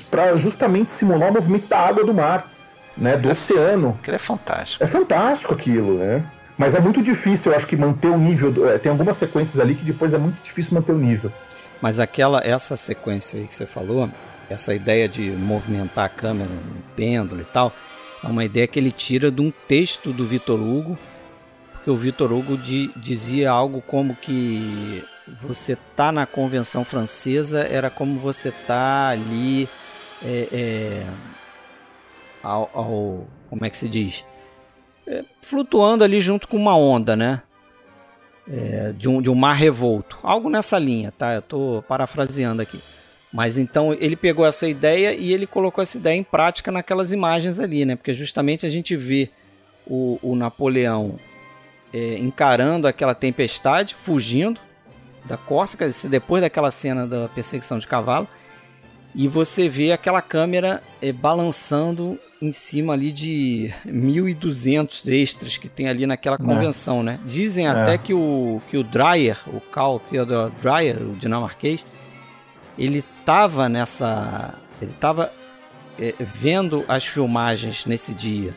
[SPEAKER 3] para justamente simular o movimento da água do mar, né, do Nossa, oceano.
[SPEAKER 2] Aquilo é fantástico.
[SPEAKER 3] É fantástico aquilo, né? Mas é muito difícil, eu acho que manter o nível. É, tem algumas sequências ali que depois é muito difícil manter o nível.
[SPEAKER 1] Mas aquela, essa sequência aí que você falou, essa ideia de movimentar a câmera no pêndulo e tal, é uma ideia que ele tira de um texto do Vitor Hugo, que o Vitor Hugo di, dizia algo como que você tá na convenção francesa era como você tá ali é, é, ao, ao, como é que se diz? É, flutuando ali junto com uma onda né é, de, um, de um mar revolto. Algo nessa linha tá? Eu tô parafraseando aqui. Mas então ele pegou essa ideia e ele colocou essa ideia em prática naquelas imagens ali né? Porque justamente a gente vê o, o Napoleão é, encarando aquela tempestade, fugindo da Córcega, depois daquela cena da perseguição de cavalo, e você vê aquela câmera é, balançando em cima ali de 1.200 extras que tem ali naquela é. convenção, é. né? Dizem é. até que o, que o Dreyer, o Carl Theodor Dreyer, o dinamarquês, ele estava nessa... ele estava é, vendo as filmagens nesse dia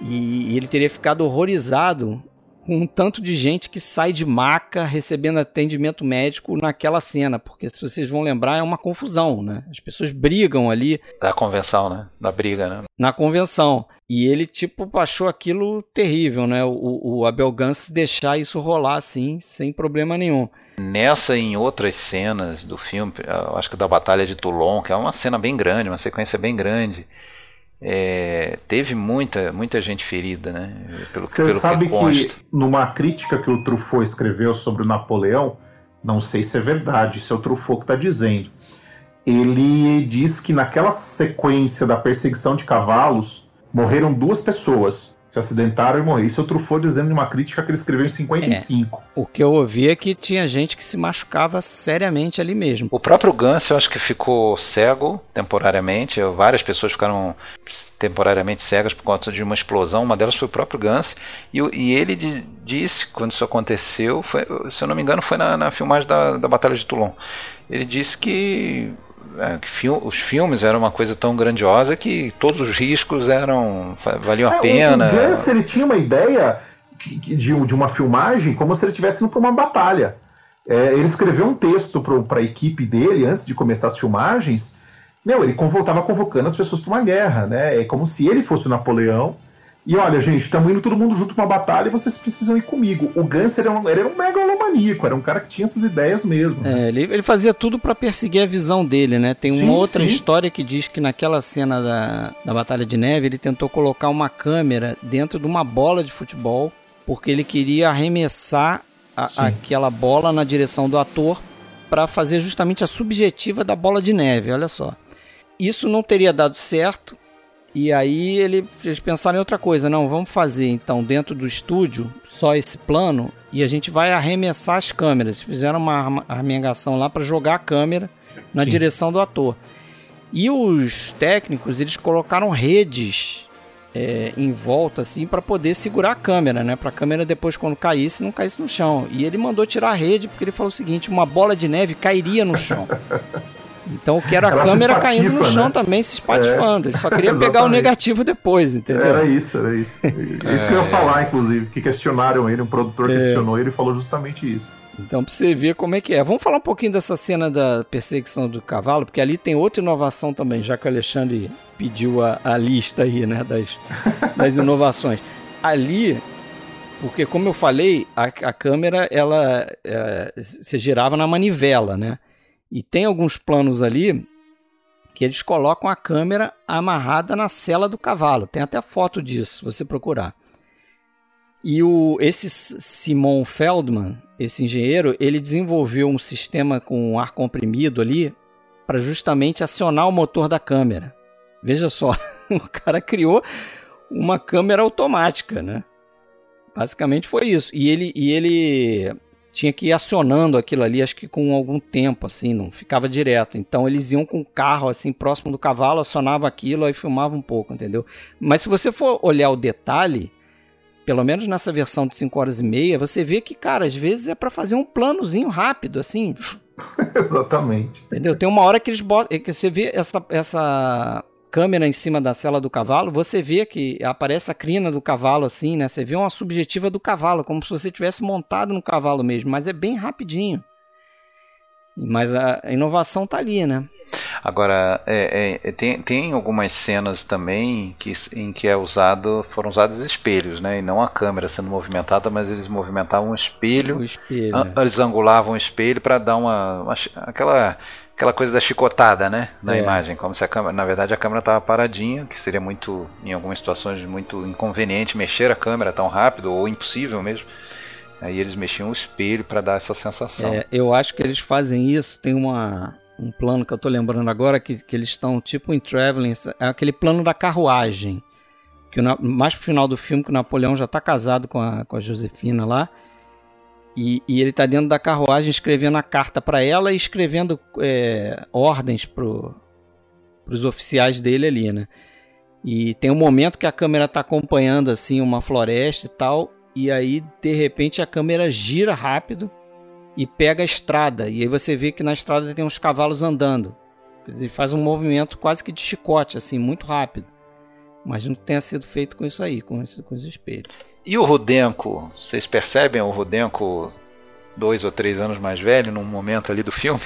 [SPEAKER 1] e, e ele teria ficado horrorizado com um tanto de gente que sai de maca recebendo atendimento médico naquela cena, porque se vocês vão lembrar é uma confusão, né? As pessoas brigam ali.
[SPEAKER 2] Da convenção, né? Da briga, né?
[SPEAKER 1] Na convenção. E ele, tipo, achou aquilo terrível, né? O, o Abel Gans deixar isso rolar assim, sem problema nenhum.
[SPEAKER 2] Nessa e em outras cenas do filme, acho que da Batalha de Toulon, que é uma cena bem grande, uma sequência bem grande é, teve muita, muita gente ferida, né?
[SPEAKER 3] Pelo, Você pelo sabe que, que, numa crítica que o Truffaut escreveu sobre o Napoleão, não sei se é verdade, se é o Truffaut que está dizendo, ele diz que naquela sequência da perseguição de cavalos morreram duas pessoas se acidentaram e morreram. Isso o Truffaut dizendo em uma crítica que ele escreveu em 55.
[SPEAKER 1] É, o que eu ouvi é que tinha gente que se machucava seriamente ali mesmo.
[SPEAKER 2] O próprio Gans, eu acho que ficou cego temporariamente. Várias pessoas ficaram temporariamente cegas por conta de uma explosão. Uma delas foi o próprio Gans. E, e ele disse, quando isso aconteceu, foi, se eu não me engano, foi na, na filmagem da, da Batalha de Toulon. Ele disse que os filmes eram uma coisa tão grandiosa que todos os riscos eram valiam a é, pena.
[SPEAKER 3] O Gans, ele tinha uma ideia de, de uma filmagem como se ele estivesse indo para uma batalha. É, ele escreveu um texto para a equipe dele antes de começar as filmagens Não, ele estava convocando as pessoas para uma guerra, né? É como se ele fosse o Napoleão. E olha, gente, estamos indo todo mundo junto para uma batalha e vocês precisam ir comigo. O Gans era um, era um megalomaníaco, era um cara que tinha essas ideias mesmo.
[SPEAKER 1] É, ele, ele fazia tudo para perseguir a visão dele, né? Tem sim, uma outra sim. história que diz que naquela cena da, da Batalha de Neve ele tentou colocar uma câmera dentro de uma bola de futebol porque ele queria arremessar a, aquela bola na direção do ator para fazer justamente a subjetiva da bola de neve, olha só. Isso não teria dado certo, e aí ele, eles pensaram em outra coisa, não, vamos fazer então dentro do estúdio só esse plano e a gente vai arremessar as câmeras. Fizeram uma arremegação lá para jogar a câmera na Sim. direção do ator. E os técnicos, eles colocaram redes é, em volta assim para poder segurar a câmera, né? Para a câmera depois quando caísse não caísse no chão. E ele mandou tirar a rede porque ele falou o seguinte: uma bola de neve cairia no chão. Então, que era a Ela câmera caindo no chão né? também, se espatifando. É. Só queria pegar o negativo depois, entendeu?
[SPEAKER 3] Era isso, era isso. É. Isso que eu ia falar, inclusive, que questionaram ele, um produtor é. questionou ele e falou justamente isso.
[SPEAKER 1] Então, pra você ver como é que é. Vamos falar um pouquinho dessa cena da perseguição do cavalo, porque ali tem outra inovação também, já que o Alexandre pediu a, a lista aí, né, das, das inovações. Ali, porque como eu falei, a, a câmera, ela é, se girava na manivela, né? E tem alguns planos ali que eles colocam a câmera amarrada na cela do cavalo. Tem até foto disso, se você procurar. E o, esse Simon Feldman, esse engenheiro, ele desenvolveu um sistema com ar comprimido ali para justamente acionar o motor da câmera. Veja só, o cara criou uma câmera automática, né? Basicamente foi isso. E ele, e ele tinha que ir acionando aquilo ali, acho que com algum tempo, assim, não ficava direto. Então eles iam com o carro, assim, próximo do cavalo, acionava aquilo, aí filmava um pouco, entendeu? Mas se você for olhar o detalhe, pelo menos nessa versão de 5 horas e meia, você vê que, cara, às vezes é para fazer um planozinho rápido, assim.
[SPEAKER 3] Exatamente.
[SPEAKER 1] Entendeu? Tem uma hora que eles botam. Que você vê essa, essa câmera em cima da cela do cavalo, você vê que aparece a crina do cavalo, assim, né? Você vê uma subjetiva do cavalo, como se você tivesse montado no cavalo mesmo, mas é bem rapidinho. Mas a inovação tá ali, né?
[SPEAKER 2] Agora, é, é, tem, tem algumas cenas também que, em que é usado, foram usados espelhos, né? E não a câmera sendo movimentada, mas eles movimentavam o espelho.
[SPEAKER 1] O espelho.
[SPEAKER 2] An, é. Eles angulavam o espelho para dar uma, uma, aquela aquela coisa da chicotada, né, na é. imagem, como se a câmera, na verdade a câmera estava paradinha, que seria muito, em algumas situações muito inconveniente mexer a câmera tão rápido ou impossível mesmo. Aí eles mexiam o espelho para dar essa sensação.
[SPEAKER 1] É, eu acho que eles fazem isso. Tem uma, um plano que eu tô lembrando agora que, que eles estão tipo em Traveling, é aquele plano da carruagem. Que o, mais pro final do filme que o Napoleão já tá casado com a, com a Josefina lá. E, e ele tá dentro da carruagem escrevendo a carta para ela e escrevendo é, ordens pro, pros oficiais dele ali, né? E tem um momento que a câmera tá acompanhando assim uma floresta e tal, e aí de repente a câmera gira rápido e pega a estrada. E aí você vê que na estrada tem uns cavalos andando. Ele faz um movimento quase que de chicote, assim, muito rápido. Imagino que tenha sido feito com isso aí, com, esse, com os espelhos.
[SPEAKER 2] E o Rudenko? Vocês percebem o Rudenko dois ou três anos mais velho num momento ali do filme?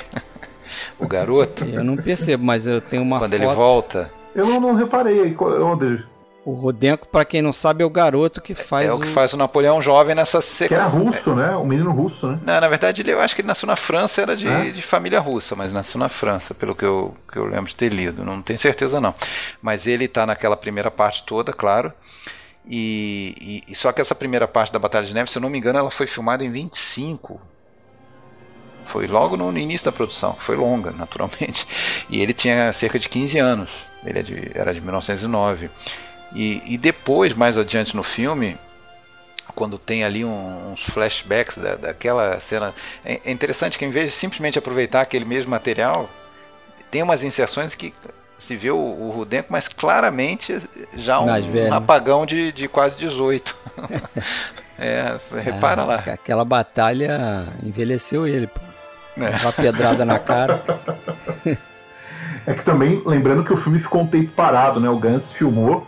[SPEAKER 2] o garoto?
[SPEAKER 1] Eu não percebo, mas eu tenho uma
[SPEAKER 2] Quando
[SPEAKER 1] foto...
[SPEAKER 2] ele volta.
[SPEAKER 3] Eu não, não reparei, onde?
[SPEAKER 1] O Rodenko, para quem não sabe, é o garoto que faz.
[SPEAKER 2] É o que faz o Napoleão jovem nessa sequência.
[SPEAKER 3] Que era russo, né? Um menino russo, né?
[SPEAKER 2] Não, na verdade, ele, eu acho que ele nasceu na França, era de, é? de família russa, mas nasceu na França, pelo que eu, que eu lembro de ter lido. Não tenho certeza, não. Mas ele está naquela primeira parte toda, claro. E, e, só que essa primeira parte da Batalha de Neve, se eu não me engano, ela foi filmada em 25. Foi logo no início da produção, foi longa, naturalmente. E ele tinha cerca de 15 anos. Ele é de, era de 1909. E, e depois, mais adiante no filme, quando tem ali um, uns flashbacks da, daquela cena. É, é, interessante que, em vez de simplesmente aproveitar aquele mesmo material, tem umas inserções que se vê o, o Rudenko, mas claramente já um, um apagão de, de quase 18. é, repara lá.
[SPEAKER 1] Aquela batalha envelheceu ele, pô. É. Uma pedrada na cara.
[SPEAKER 3] É que também, lembrando que o filme ficou um tempo parado, né? O Gans filmou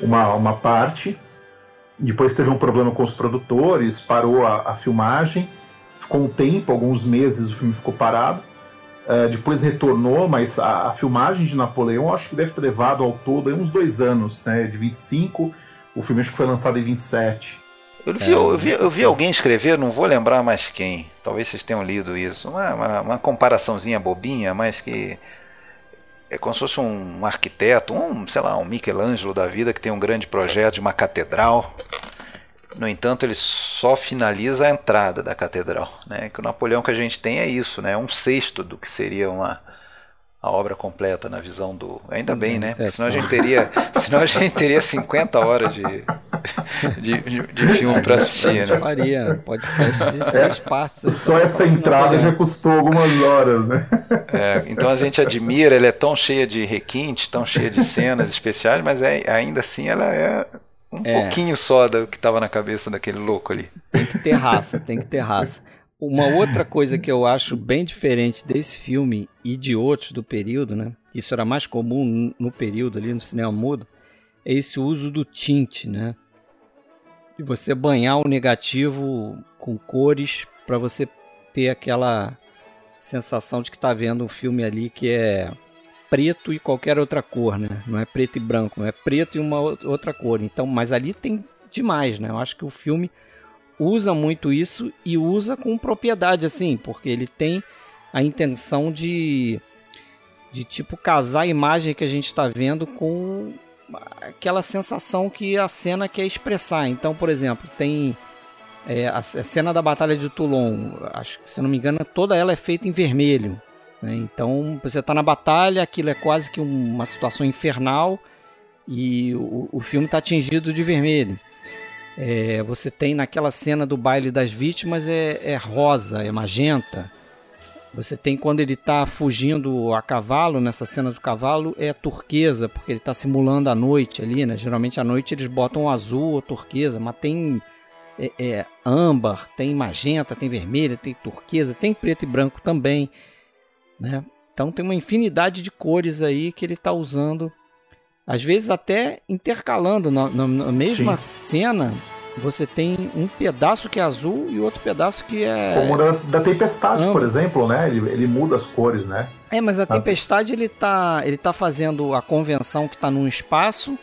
[SPEAKER 3] uma, uma parte. Depois teve um problema com os produtores, parou a, a filmagem, ficou um tempo, alguns meses o filme ficou parado. Uh, depois retornou, mas a, a, filmagem de Napoleão acho que deve ter levado ao todo uns dois anos, né? De 25, o filme acho que foi lançado em 27.
[SPEAKER 2] Eu vi, é, eu, vi, eu vi alguém escrever, não vou lembrar mais quem, talvez vocês tenham lido isso, uma, uma, uma comparaçãozinha bobinha, mas que é como se fosse um arquiteto, um, sei lá, um Michelangelo da vida que tem um grande projeto de uma catedral. No entanto, ele só finaliza a entrada da catedral. Né? Que o Napoleão que a gente tem é isso, né? um sexto do que seria uma, a obra completa na visão do. Ainda bem, né? Porque senão a gente teria, senão a gente teria 50 horas de, de, de, de filme para assistir, né?
[SPEAKER 1] Faria, podcast de seis partes.
[SPEAKER 3] Só essa entrada já custou algumas horas, né?
[SPEAKER 2] É, então a gente admira, ela é tão cheia de requintes, tão cheia de cenas especiais, mas é, ainda assim ela é um é. pouquinho só do que estava na cabeça daquele louco ali.
[SPEAKER 1] Tem que ter raça, tem que ter raça. Uma outra coisa que eu acho bem diferente desse filme e de outros do período, né? Isso era mais comum no período ali no cinema mudo, é esse uso do tinte, né? De você banhar o negativo com cores para você ter aquela sensação de que está vendo um filme ali que é preto e qualquer outra cor, né? Não é preto e branco, é preto e uma outra cor. Então, mas ali tem demais, né? Eu acho que o filme usa muito isso e usa com propriedade, assim, porque ele tem a intenção de, de tipo, casar a imagem que a gente está vendo com aquela sensação que a cena quer expressar. Então, por exemplo, tem é, a, cena da Batalha de Toulon, acho que, se não me engano, toda ela é feita em vermelho. Né? Então, você está na batalha, aquilo é quase que uma situação infernal e o, o filme está atingido de vermelho. É, você tem naquela cena do baile das vítimas é, é rosa, é magenta. Você tem quando ele está fugindo a cavalo, nessa cena do cavalo, é turquesa, porque ele está simulando a noite ali, né? Geralmente à noite eles botam azul ou turquesa, mas tem é, é, âmbar, tem magenta, tem vermelha, tem turquesa, tem preto e branco também, né? Então tem uma infinidade de cores aí que ele está usando às vezes até intercalando na, na, na mesma Sim. cena, você tem um pedaço que é azul e outro pedaço que é.
[SPEAKER 3] Como da, da tempestade, por exemplo, né? Ele, ele muda as cores, né?
[SPEAKER 1] É, mas a tempestade ele tá, ele tá fazendo a convenção que tá num espaço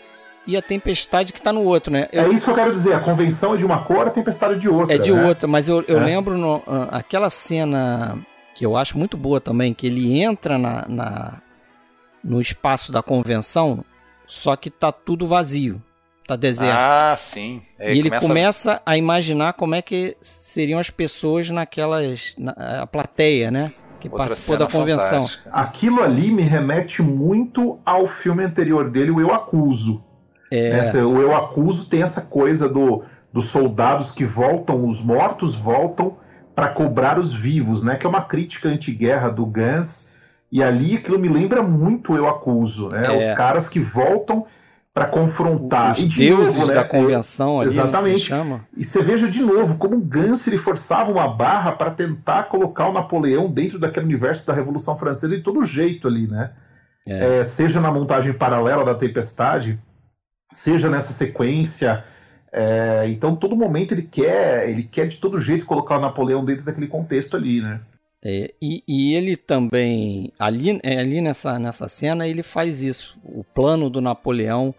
[SPEAKER 1] e a tempestade que tá no outro, né?
[SPEAKER 3] Eu... É isso que eu quero dizer. A convenção é de uma cor, a tempestade é de outra.
[SPEAKER 1] É de
[SPEAKER 3] né?
[SPEAKER 1] outra, mas eu, eu é. lembro no, aquela cena que eu acho muito boa também, que ele entra na, na no espaço da convenção só que tá tudo vazio. Tá deserto.
[SPEAKER 2] Ah, sim.
[SPEAKER 1] É, e ele começa... começa... a imaginar como é que seriam as pessoas naquelas. Na, a plateia, né? Que Outra participou da convenção. Fantástica.
[SPEAKER 3] Aquilo ali me remete muito ao filme anterior dele, o Eu Acuso. É. Essa, o Eu Acuso tem essa coisa do, dos soldados que voltam, os mortos voltam para cobrar os vivos, né? Que é uma crítica anti-guerra do Gans e ali aquilo me lembra muito Eu Acuso, né? É. Os caras que voltam para confrontar.
[SPEAKER 1] Os deuses novo, né? da convenção ali,
[SPEAKER 3] né, Exatamente. E você veja de novo como o Gans ele forçava uma barra para tentar colocar o Napoleão dentro daquele universo da Revolução Francesa de todo jeito ali, né? É. É, seja na montagem paralela da Tempestade, seja nessa sequência. É, então, todo momento ele quer, ele quer de todo jeito colocar o Napoleão dentro daquele contexto ali, né?
[SPEAKER 1] É, e, e, ele também, ali, é, ali nessa, nessa cena, ele faz isso. O plano do Napoleão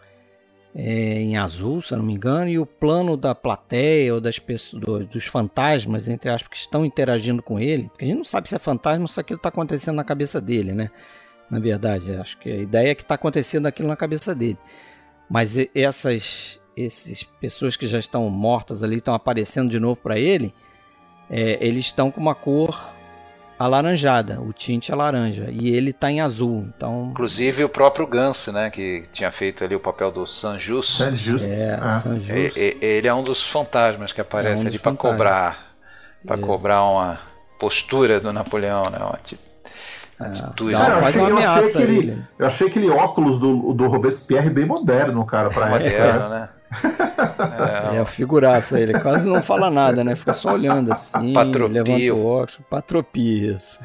[SPEAKER 1] é, em azul, se eu não me engano, e o plano da plateia ou das pessoas, do, dos fantasmas, entre aspas, que estão interagindo com ele. Porque a gente não sabe se é fantasma ou se aquilo está acontecendo na cabeça dele, né? Na verdade, acho que a ideia é que está acontecendo aquilo na cabeça dele. Mas essas, essas pessoas que já estão mortas ali, estão aparecendo de novo para ele, é, eles estão com uma cor alaranjada, o tinte é laranja, e ele tá em azul, então...
[SPEAKER 2] Inclusive o próprio Gans, né, que tinha feito ali o papel do Sanjus.
[SPEAKER 3] Sanjus.
[SPEAKER 1] É, ah. Sanjus.
[SPEAKER 2] Ele é um dos fantasmas que aparece é um ali para cobrar, para cobrar uma postura do Napoleão, né, uma
[SPEAKER 1] é, atitude. Dá uma, ameaça
[SPEAKER 3] eu achei, eu achei aquele óculos do, do Robespierre bem moderno, cara, pra
[SPEAKER 2] moderno, época. né?
[SPEAKER 1] É, é a figuraça ele quase não fala nada, né? Fica só olhando assim, Patropio. levanta o óculos, patropias.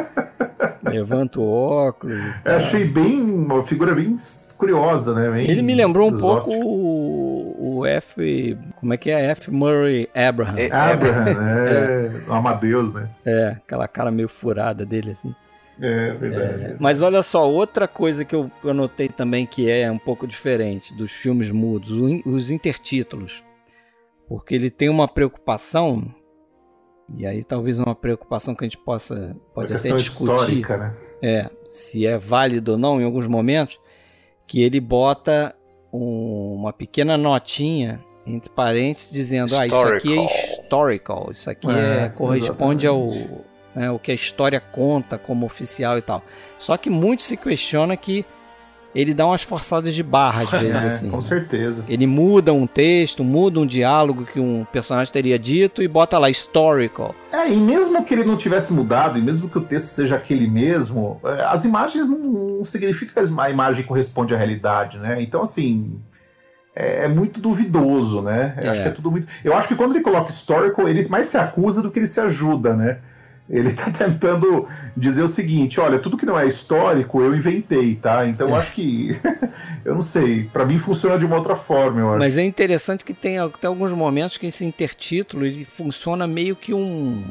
[SPEAKER 1] levanta o óculos.
[SPEAKER 3] Eu achei bem uma figura bem curiosa, né? Bem
[SPEAKER 1] ele me lembrou um exótico. pouco o, o, F. Como é que é? F. Murray Abraham. É,
[SPEAKER 3] Abraham, é, é. Amadeus, né?
[SPEAKER 1] É, aquela cara meio furada dele assim.
[SPEAKER 3] É verdade. É,
[SPEAKER 1] mas olha só, outra coisa que eu, eu notei também que é um pouco diferente dos filmes mudos, os intertítulos. Porque ele tem uma preocupação, e aí talvez uma preocupação que a gente possa pode até discutir. Né? É, se é válido ou não em alguns momentos, que ele bota um, uma pequena notinha entre parênteses dizendo historical. ah isso aqui é historical isso aqui é, é corresponde exatamente. ao né, o que a história conta como oficial e tal só que muito se questiona que ele dá umas forçadas de barra às vezes é, assim
[SPEAKER 3] com certeza
[SPEAKER 1] ele muda um texto muda um diálogo que um personagem teria dito e bota lá historical
[SPEAKER 3] é e mesmo que ele não tivesse mudado e mesmo que o texto seja aquele mesmo é, as imagens não, não significa que a imagem corresponde à realidade né então assim é, é, muito duvidoso, né? Eu é. acho que é tudo muito. Eu acho que quando ele coloca historical, ele mais se acusa do que ele se ajuda, né? Ele tá tentando dizer o seguinte: olha, tudo que não é histórico eu inventei, tá? Então eu é. acho que. eu não sei, para mim funciona de uma outra forma, eu acho.
[SPEAKER 1] Mas é interessante que tem até alguns momentos que esse intertítulo ele funciona meio que um.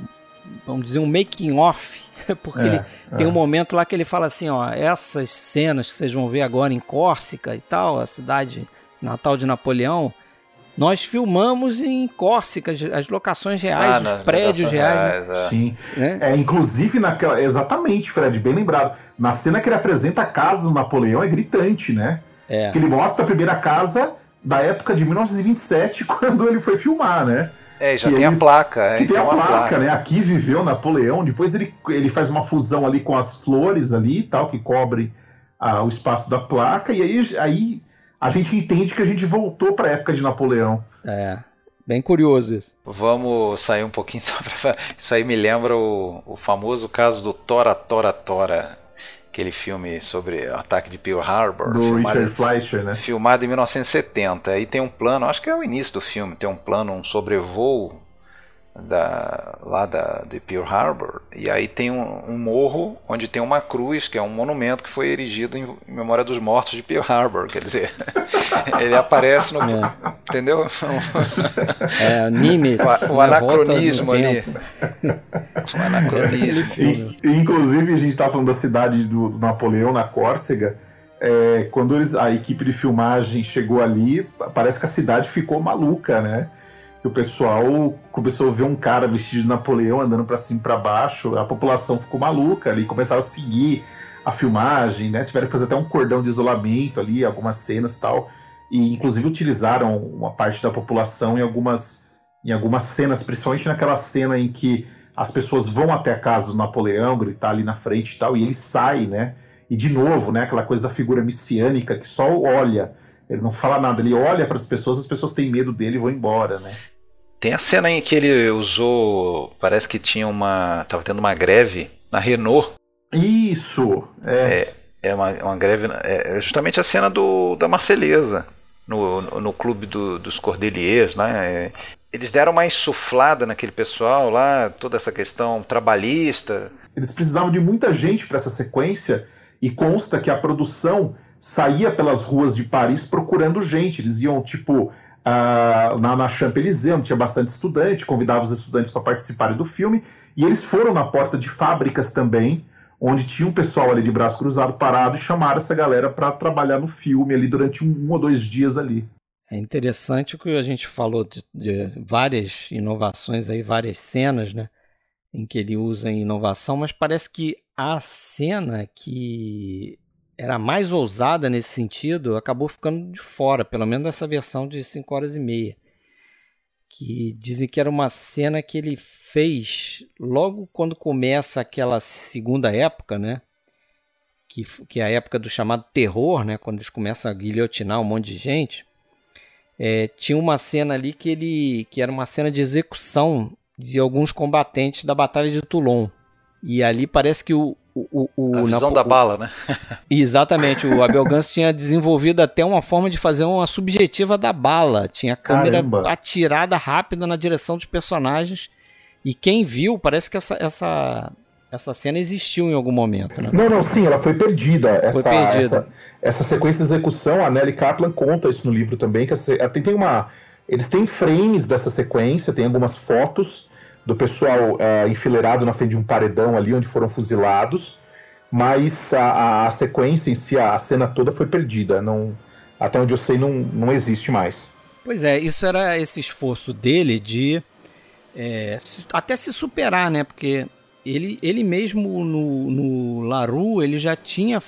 [SPEAKER 1] Vamos dizer, um making off. Porque é, ele tem um momento lá que ele fala assim: ó, essas cenas que vocês vão ver agora em Córcega e tal, a cidade Natal de Napoleão, nós filmamos em Córcega as locações reais, ah, os prédios reais.
[SPEAKER 3] reais é. Sim. É? é? inclusive naquela. Exatamente, Fred, bem lembrado. Na cena que ele apresenta a casa do Napoleão é gritante, né? É. Que ele mostra a primeira casa da época de 1927, quando ele foi filmar, né?
[SPEAKER 2] É, já que tem eles, a placa. É,
[SPEAKER 3] que tem a placa, placa, né? Aqui viveu Napoleão. Depois ele, ele faz uma fusão ali com as flores ali tal, que cobre ah, o espaço da placa. E aí, aí a gente entende que a gente voltou para a época de Napoleão.
[SPEAKER 1] É. Bem curioso isso.
[SPEAKER 2] Vamos sair um pouquinho só pra... Isso aí me lembra o, o famoso caso do Tora Tora Tora. Aquele filme sobre o ataque de Pearl Harbor.
[SPEAKER 3] Do filmado, Richard Fleischer, né?
[SPEAKER 2] Filmado em 1970. Aí tem um plano, acho que é o início do filme, tem um plano, um sobrevoo da, lá da, de Pearl Harbor, e aí tem um, um, morro onde tem uma cruz, que é um monumento que foi erigido em, em memória dos mortos de Pearl Harbor, quer dizer, ele aparece no... É. Entendeu?
[SPEAKER 1] É, Nimitz.
[SPEAKER 2] O, o anacronismo ali. o
[SPEAKER 3] anacronismo. E, inclusive, a gente estava falando da cidade do, do Napoleão, na Córcega, é, quando eles, a equipe de filmagem chegou ali, parece que a cidade ficou maluca, né? Que o pessoal começou a ver um cara vestido de Napoleão andando para cima e para baixo, a população ficou maluca ali, começaram a seguir a filmagem, né? Tiveram que fazer até um cordão de isolamento ali, algumas cenas e tal, e inclusive utilizaram uma parte da população em algumas em algumas cenas, principalmente naquela cena em que as pessoas vão até a casa do Napoleão, gritar ali na frente e tal, e ele sai, né? E de novo, né, aquela coisa da figura messiânica que só olha, ele não fala nada, ele olha para as pessoas, as pessoas têm medo dele e vão embora, né?
[SPEAKER 2] Tem a cena em que ele usou. Parece que tinha uma. Tava tendo uma greve na Renault.
[SPEAKER 3] Isso!
[SPEAKER 2] É, é, é uma, uma greve. É justamente a cena do, da Marceleza. No, no, no clube do, dos Cordeliers, né? É, eles deram uma insuflada naquele pessoal lá, toda essa questão trabalhista.
[SPEAKER 3] Eles precisavam de muita gente para essa sequência e consta que a produção saía pelas ruas de Paris procurando gente. Eles iam, tipo, Uh, na, na Champs-Élysées, onde tinha bastante estudante, convidava os estudantes para participarem do filme, e eles foram na porta de fábricas também, onde tinha um pessoal ali de braço cruzado parado e chamaram essa galera para trabalhar no filme ali durante um, um, ou dois dias ali.
[SPEAKER 1] É interessante que a gente falou de, de, várias inovações aí, várias cenas, né, em que ele usa inovação, mas parece que a cena que era mais ousada nesse sentido, acabou ficando de fora, pelo menos dessa versão de 5 horas e meia. Que dizem que era uma cena que ele fez logo quando começa aquela segunda época, né? Que, que é a época do chamado terror, né? Quando eles começam a guilhotinar um monte de gente. É, tinha uma cena ali que ele que era uma cena de execução de alguns combatentes da Batalha de Toulon. E ali parece que o, o,
[SPEAKER 2] o, a visão na, da bala, né?
[SPEAKER 1] Exatamente. O Abel Gans tinha desenvolvido até uma forma de fazer uma subjetiva da bala. Tinha a câmera Caramba. atirada rápida na direção dos personagens. E quem viu, parece que essa, essa, essa cena existiu em algum momento, né?
[SPEAKER 3] Não, não, sim, ela foi perdida. Essa, foi perdida. Essa, essa sequência de execução, a Nelly Kaplan conta isso no livro também, que tem, tem uma... Eles têm frames dessa sequência, tem algumas fotos do pessoal uh, enfileirado na frente de um paredão ali onde foram fuzilados. mas a, a sequência em si, a, cena toda foi perdida. Não, até onde eu sei, não, não existe mais.
[SPEAKER 1] Pois é, isso era esse esforço dele de é, até se superar, né? Porque ele, ele mesmo no, no Laru, ele já tinha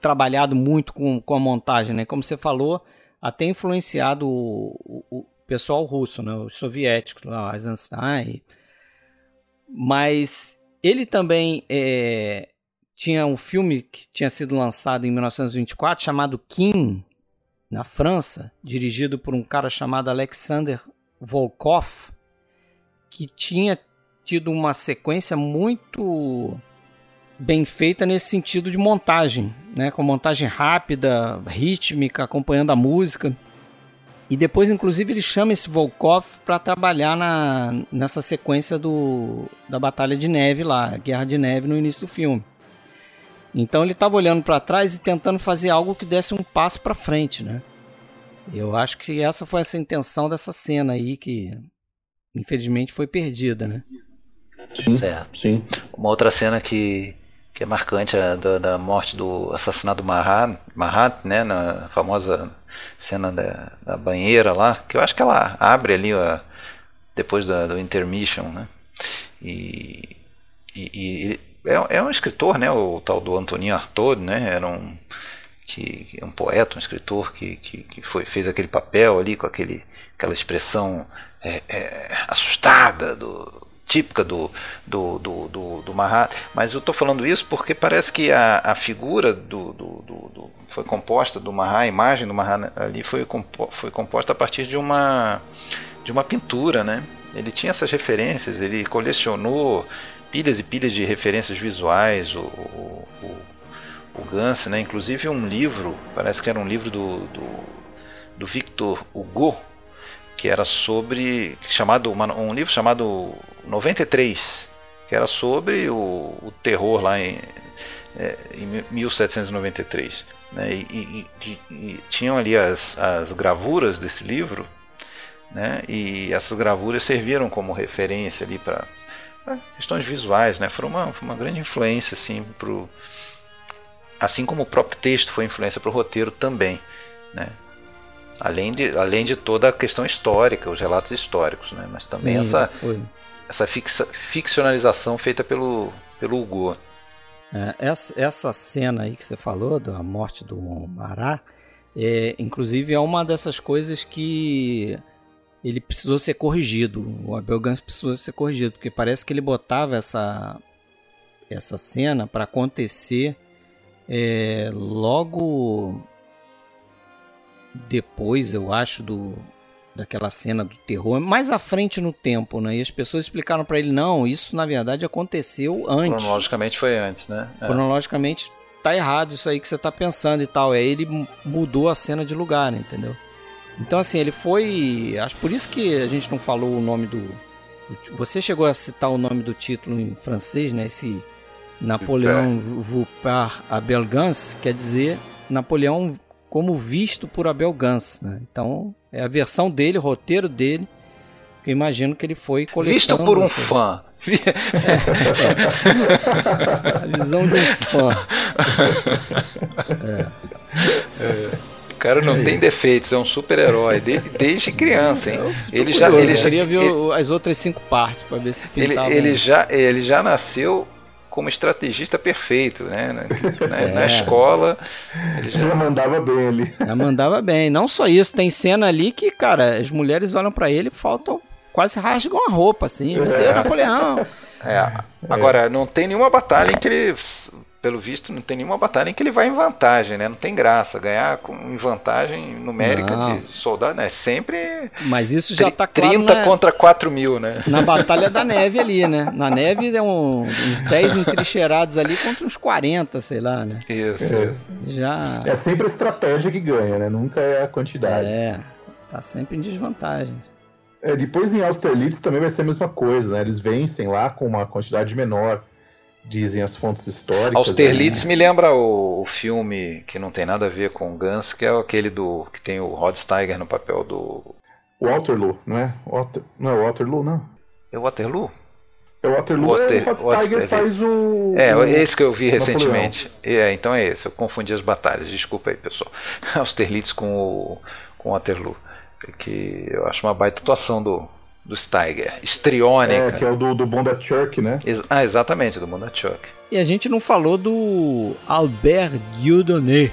[SPEAKER 1] trabalhado muito com, com a montagem, né? Como você falou, até influenciado o pessoal russo, né? Os soviéticos, lá, Eisenstein. Mas ele também é, tinha um filme que tinha sido lançado em 1924 chamado Kim, na França, dirigido por um cara chamado Alexander Volkov, que tinha tido uma sequência muito bem feita nesse sentido de montagem, né? com montagem rápida, rítmica, acompanhando a música. E depois, inclusive, ele chama esse Volkov para trabalhar na, nessa sequência do, da Batalha de Neve lá, Guerra de Neve no início do filme. Então ele estava olhando para trás e tentando fazer algo que desse um passo para frente, né? Eu acho que essa foi essa intenção dessa cena aí que infelizmente foi perdida, né?
[SPEAKER 2] Sim, certo. Sim. Uma outra cena que, que é marcante é da, da morte do assassinato Mahat, Mahat, né, na famosa cena da, da, banheira lá, que eu acho que ela abre ali ó, depois da, do intermission, né? E, e, e é, é, um escritor, né, o tal do Antonin Artaud, né? Era um que, um poeta, um escritor que, que, que foi, fez aquele papel ali com aquele, aquela expressão é, é, assustada do, típica do, do, do, do, do Mahat, mas eu estou falando isso porque parece que a, a figura do, do, do, do foi composta do Mahat, a imagem do Mahat ali foi, compo, foi composta a partir de uma, de uma pintura, né? Ele tinha essas referências, ele colecionou pilhas e pilhas de referências visuais, o, o, o, o Gans, né? inclusive um livro, parece que era um livro do, do, do Victor Hugo, que era sobre chamado um livro chamado 93 que era sobre o, o terror lá em, é, em 1793 né? e, e, e, e, tinham ali as, as gravuras desse livro né? e essas gravuras serviram como referência ali para questões visuais né? foram uma, uma grande influência assim pro assim como o próprio texto foi influência para o roteiro também né? Além de, além de toda a questão histórica, os relatos históricos, né? mas também Sim, essa, essa fixa, ficcionalização feita pelo, pelo Hugo.
[SPEAKER 1] É, essa, essa cena aí que você falou, da morte do Mará, é, inclusive é uma dessas coisas que ele precisou ser corrigido. O Abel Gans precisou ser corrigido, porque parece que ele botava essa, essa cena para acontecer é, logo depois, eu acho, do daquela cena do terror, mais à frente no tempo, né? E as pessoas explicaram para ele não, isso na verdade aconteceu antes.
[SPEAKER 2] Cronologicamente foi antes, né?
[SPEAKER 1] É. Cronologicamente tá errado isso aí que você tá pensando e tal. Aí ele mudou a cena de lugar, entendeu? Então assim, ele foi, acho por isso que a gente não falou o nome do você chegou a citar o nome do título em francês, né? Esse Napoleão Vupar Abel Gans, quer dizer Napoleão como visto por Abel Gans. Né? Então, é a versão dele, o roteiro dele, que eu imagino que ele foi coletando.
[SPEAKER 2] Visto por um fã.
[SPEAKER 1] É. a visão de um fã.
[SPEAKER 2] É. É. O cara não tem defeitos, é um super-herói desde, desde criança, hein?
[SPEAKER 1] Ele já, ele já, queria ver ele, as outras cinco partes para ver se
[SPEAKER 2] pintava. Ele, ele, já, ele já nasceu como estrategista perfeito, né? Na, é. na escola.
[SPEAKER 3] Ele já... mandava bem ali.
[SPEAKER 1] Já mandava bem. Não só isso, tem cena ali que, cara, as mulheres olham para ele e faltam. quase rasgam a roupa, assim. Meu Deus, Napoleão.
[SPEAKER 2] É. Agora, não tem nenhuma batalha em que ele pelo visto, não tem nenhuma batalha em que ele vai em vantagem, né? Não tem graça. Ganhar com, em vantagem numérica não. de soldado, né? Sempre.
[SPEAKER 1] Mas isso já tá
[SPEAKER 2] claro. 30 na, contra 4 mil, né?
[SPEAKER 1] Na Batalha da Neve ali, né? Na neve é um, uns 10 entrincheirados ali contra uns 40, sei lá, né?
[SPEAKER 2] Isso, é. isso.
[SPEAKER 1] Já...
[SPEAKER 3] É sempre a estratégia que ganha, né? Nunca é a quantidade.
[SPEAKER 1] É, tá sempre em desvantagem.
[SPEAKER 3] É, depois em Austerlitz também vai ser a mesma coisa, né? Eles vencem lá com uma quantidade menor dizem as fontes históricas.
[SPEAKER 2] Austerlitz né? me lembra o, o, filme que não tem nada a ver com Gans, que é aquele do que tem o Rod Steiger no papel do
[SPEAKER 3] Waterloo, não é? Water, não é Waterloo, não?
[SPEAKER 2] É Waterloo?
[SPEAKER 3] É o Waterloo Water, é o Tiger faz o.
[SPEAKER 2] É, o, esse que eu vi recentemente. É, então é esse. Eu confundi as batalhas. Desculpa aí, pessoal. Austerlitz com o, com o Waterloo. Que eu acho uma baita atuação do, do Steiger. Estriônica. É,
[SPEAKER 3] que é o do, do Bondarchuk, né?
[SPEAKER 2] Ex ah, exatamente, do Bondarchuk.
[SPEAKER 1] E a gente não falou do Albert Dieudonné.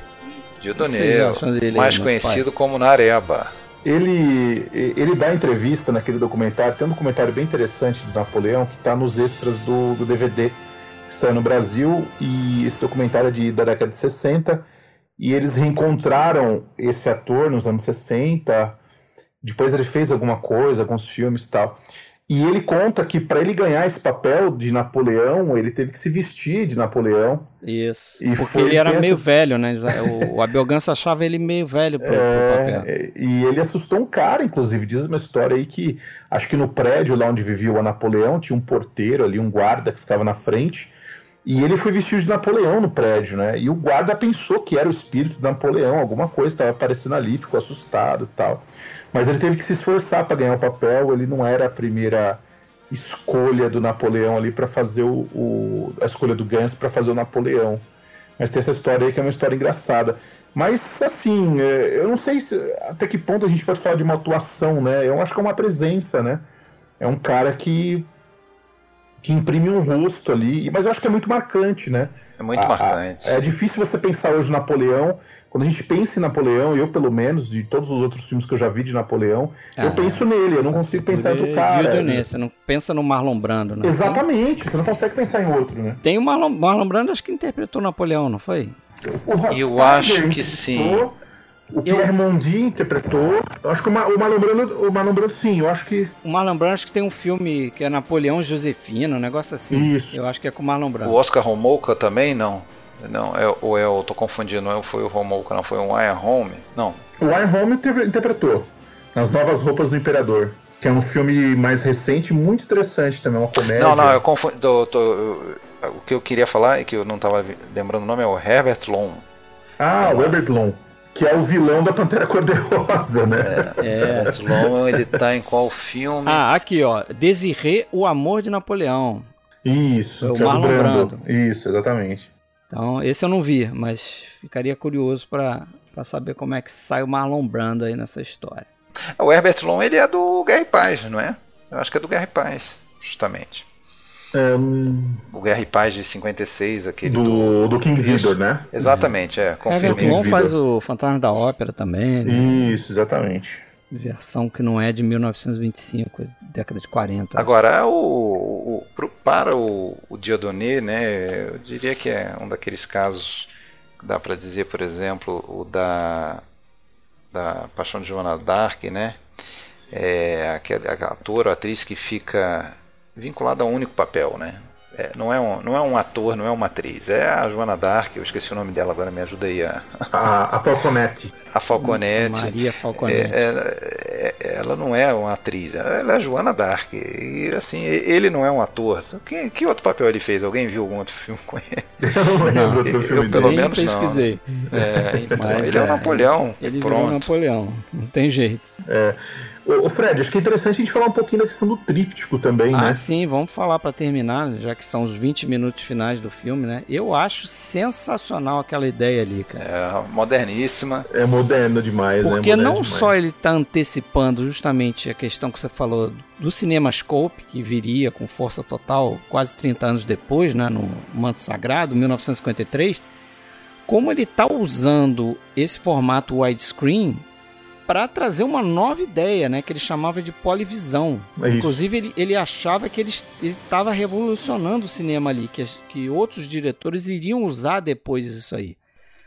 [SPEAKER 2] Dieudonné, mais conhecido pai? como Nareba.
[SPEAKER 3] Ele, ele dá entrevista naquele documentário, tem um documentário bem interessante de Napoleão que está nos extras do, do DVD que saiu no Brasil e esse documentário é de, da década de 60 e eles reencontraram esse ator nos anos 60 depois ele fez alguma coisa, alguns filmes e tal. E ele conta que para ele ganhar esse papel de Napoleão, ele teve que se vestir de Napoleão.
[SPEAKER 1] Isso. E porque ele era meio velho, né? O, Abel Gans achava ele meio velho pro, é,
[SPEAKER 3] pro papel. E ele assustou um cara, inclusive. Diz uma história aí que acho que no prédio lá onde vivia o Napoleão tinha um porteiro ali, um guarda que ficava na frente. E ele foi vestido de Napoleão no prédio, né? E o guarda pensou que era o espírito de Napoleão, alguma coisa estava aparecendo ali, ficou assustado e tal. Mas ele teve que se esforçar para ganhar o papel, ele não era a primeira escolha do Napoleão ali para fazer o, o, a escolha do Gans para fazer o Napoleão. Mas tem essa história aí que é uma história engraçada. Mas assim, é, eu não sei se, até que ponto a gente pode falar de uma atuação, né? Eu acho que é uma presença, né? É um cara que que imprime um rosto ali, mas eu acho que é muito marcante, né?
[SPEAKER 2] É muito a, marcante.
[SPEAKER 3] É difícil você pensar hoje Napoleão. Quando a gente pensa em Napoleão, eu pelo menos, de todos os outros filmes que eu já vi de Napoleão, ah, eu penso nele, eu não consigo pensar em outro cara.
[SPEAKER 1] Né? Você não pensa no Marlon Brando, né?
[SPEAKER 3] Exatamente, Tem? você não consegue pensar em outro, né?
[SPEAKER 1] Tem o Marlon, Marlon Brando, acho que interpretou Napoleão, não foi?
[SPEAKER 2] eu acho que sim.
[SPEAKER 3] O Pierre eu... Mondi interpretou. Eu acho que o, Marlon Brando, o Marlon Brando, sim, eu acho que.
[SPEAKER 1] O Marlon Brando acho que tem um filme que é Napoleão Josefina, um negócio assim.
[SPEAKER 3] Isso.
[SPEAKER 1] Eu acho que é com o Marlon Brando.
[SPEAKER 2] O Oscar Romolka também, não? Não, é, ou é, eu tô confundindo, não foi o Romolka, não, foi o Iron Home? Não.
[SPEAKER 3] O Iron Home interpretou Nas Novas Roupas do Imperador. Que é um filme mais recente, muito interessante também, uma comédia.
[SPEAKER 2] Não, não, eu confundo. Tô, tô, o que eu queria falar, e que eu não tava lembrando o nome, é o Herbert Long.
[SPEAKER 3] Ah, o Herbert Long. Que é o vilão da Pantera Cor-de-Rosa, né?
[SPEAKER 2] É, é. Long, ele tá em qual filme?
[SPEAKER 1] Ah, aqui, ó. Desirê, o amor de Napoleão.
[SPEAKER 3] Isso, o que Marlon é Brando. Brando. Isso, exatamente.
[SPEAKER 1] Então, esse eu não vi, mas ficaria curioso para saber como é que sai o Marlon Brando aí nessa história.
[SPEAKER 2] O Herbert Long, ele é do Guerra e Paz, não é? Eu acho que é do Guerra e Paz, justamente. Um... O Guerra e Paz de 56, aquele
[SPEAKER 3] do, do, do King Vidor, né?
[SPEAKER 2] Exatamente, é.
[SPEAKER 1] Confirmei. Everton faz o Fantasma da Ópera também. Né?
[SPEAKER 3] Isso, exatamente.
[SPEAKER 1] Versão que não é de 1925, década de 40.
[SPEAKER 2] Agora, o, o para o, o né, eu diria que é um daqueles casos que dá para dizer, por exemplo, o da, da Paixão de Joana d'Arc, né? É, aquele ator ou atriz que fica vinculado a um único papel, né? É, não, é um, não é um ator, não é uma atriz. É a Joana Dark, eu esqueci o nome dela agora, me ajuda aí a.
[SPEAKER 3] A, a Falconete.
[SPEAKER 2] A Falconete.
[SPEAKER 1] Maria Falconete.
[SPEAKER 2] É, é, é, ela não é uma atriz, ela é a Joana Dark. E assim, ele não é um ator. Que, que outro papel ele fez? Alguém viu algum outro filme com ele?
[SPEAKER 3] Eu não lembro outro filme
[SPEAKER 2] eu, pelo menos
[SPEAKER 1] pesquisei.
[SPEAKER 2] não. É, então, ele é o Napoleão.
[SPEAKER 1] Ele
[SPEAKER 2] pronto.
[SPEAKER 1] é o Napoleão, não tem jeito.
[SPEAKER 3] É. Ô, Fred, acho que é interessante a gente falar um pouquinho da questão do tríptico também,
[SPEAKER 1] ah,
[SPEAKER 3] né?
[SPEAKER 1] Ah, sim, vamos falar para terminar, já que são os 20 minutos finais do filme, né? Eu acho sensacional aquela ideia ali, cara.
[SPEAKER 2] É, moderníssima.
[SPEAKER 3] É moderna demais,
[SPEAKER 1] né? Porque
[SPEAKER 3] né?
[SPEAKER 1] não
[SPEAKER 3] demais.
[SPEAKER 1] só ele tá antecipando justamente a questão que você falou do CinemaScope, que viria com força total quase 30 anos depois, né? No Manto Sagrado, 1953, como ele tá usando esse formato widescreen para trazer uma nova ideia, né? Que ele chamava de polivisão. É Inclusive, ele, ele achava que ele estava revolucionando o cinema ali, que, que outros diretores iriam usar depois disso aí.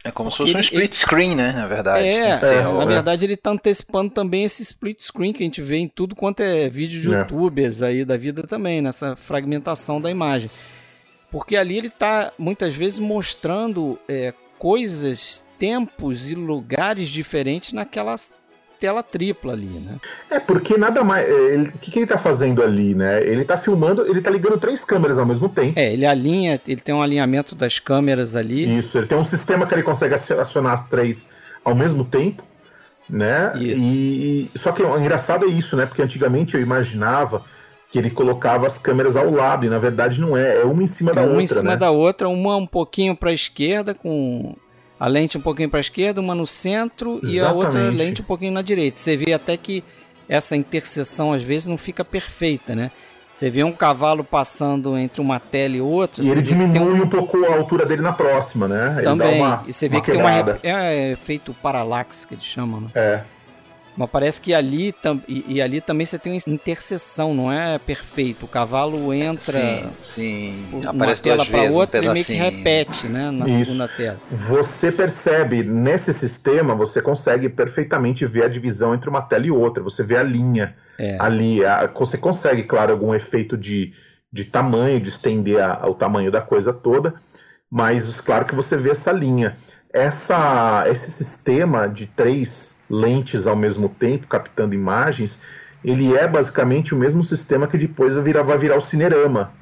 [SPEAKER 2] É como Porque se fosse um split ele, screen, né? Na verdade.
[SPEAKER 1] É, é na verdade ele está antecipando também esse split screen que a gente vê em tudo quanto é vídeo de é. youtubers aí da vida também, nessa fragmentação da imagem. Porque ali ele está muitas vezes mostrando é, coisas, tempos e lugares diferentes naquelas tela tripla ali, né?
[SPEAKER 3] É, porque nada mais. É, o que, que ele tá fazendo ali, né? Ele tá filmando, ele tá ligando três câmeras ao mesmo tempo.
[SPEAKER 1] É, ele alinha, ele tem um alinhamento das câmeras ali.
[SPEAKER 3] Isso, ele tem um sistema que ele consegue acionar as três ao mesmo tempo, né? Isso. E, só que o engraçado é isso, né? Porque antigamente eu imaginava que ele colocava as câmeras ao lado, e na verdade não é, é uma em cima é da
[SPEAKER 1] uma
[SPEAKER 3] outra.
[SPEAKER 1] Uma em cima
[SPEAKER 3] né?
[SPEAKER 1] da outra, uma um pouquinho para a esquerda, com a lente um pouquinho para a esquerda, uma no centro Exatamente. e a outra lente um pouquinho na direita. Você vê até que essa interseção às vezes não fica perfeita, né? Você vê um cavalo passando entre uma tela e outra.
[SPEAKER 3] E ele diminui um... um... pouco a altura dele na próxima, né?
[SPEAKER 1] Ele Também. Uma, e você vê que quebrada. tem uma. É, é feito paralaxe que eles chamam, né?
[SPEAKER 3] É.
[SPEAKER 1] Mas parece que ali, e, e, ali também você tem uma interseção, não é perfeito. O cavalo entra
[SPEAKER 2] sim, sim.
[SPEAKER 1] uma Aparece tela para outra um e meio que repete né, na Isso. segunda tela.
[SPEAKER 3] Você percebe, nesse sistema, você consegue perfeitamente ver a divisão entre uma tela e outra. Você vê a linha é. ali. A, você consegue, claro, algum efeito de, de tamanho, de estender a, o tamanho da coisa toda. Mas claro que você vê essa linha. Essa, esse sistema de três lentes ao mesmo tempo, captando imagens, ele é basicamente o mesmo sistema que depois vai virar, vai virar o Cinerama.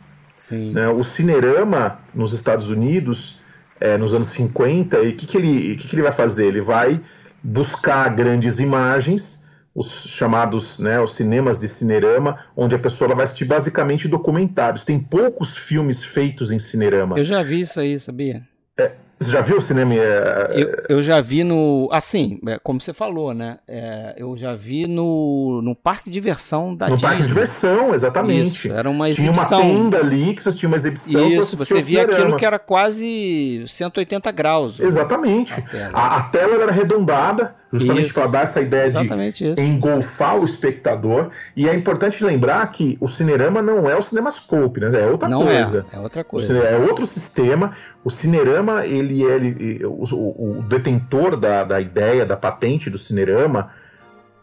[SPEAKER 3] Né? O Cinerama, nos Estados Unidos, é, nos anos 50, e o que, que, ele, que, que ele vai fazer? Ele vai buscar grandes imagens, os chamados né, os cinemas de cinerama, onde a pessoa vai assistir basicamente documentários. Tem poucos filmes feitos em cinerama.
[SPEAKER 1] Eu já vi isso aí, sabia?
[SPEAKER 3] É, você já viu o cinema?
[SPEAKER 1] É... Eu, eu, já vi no. Assim, é, como você falou, né? É, eu já vi no, no parque de diversão da
[SPEAKER 3] no
[SPEAKER 1] Disney.
[SPEAKER 3] parque de diversão, exatamente.
[SPEAKER 1] Isso, era uma exibição.
[SPEAKER 3] Tinha uma tenda ali que você tinha uma exibição.
[SPEAKER 1] Isso, você via aquilo que era quase 180 graus.
[SPEAKER 3] Exatamente. A tela, a, a tela era arredondada justamente para dar essa ideia
[SPEAKER 1] Exatamente
[SPEAKER 3] de
[SPEAKER 1] isso.
[SPEAKER 3] engolfar o espectador. E é importante lembrar que o Cinerama não é o Cinemascope, né? É outra
[SPEAKER 1] não
[SPEAKER 3] coisa.
[SPEAKER 1] É, é outra coisa.
[SPEAKER 3] É outro sistema. O Cinerama, ele é ele, o, o, o, detentor da, da ideia, da patente do Cinerama.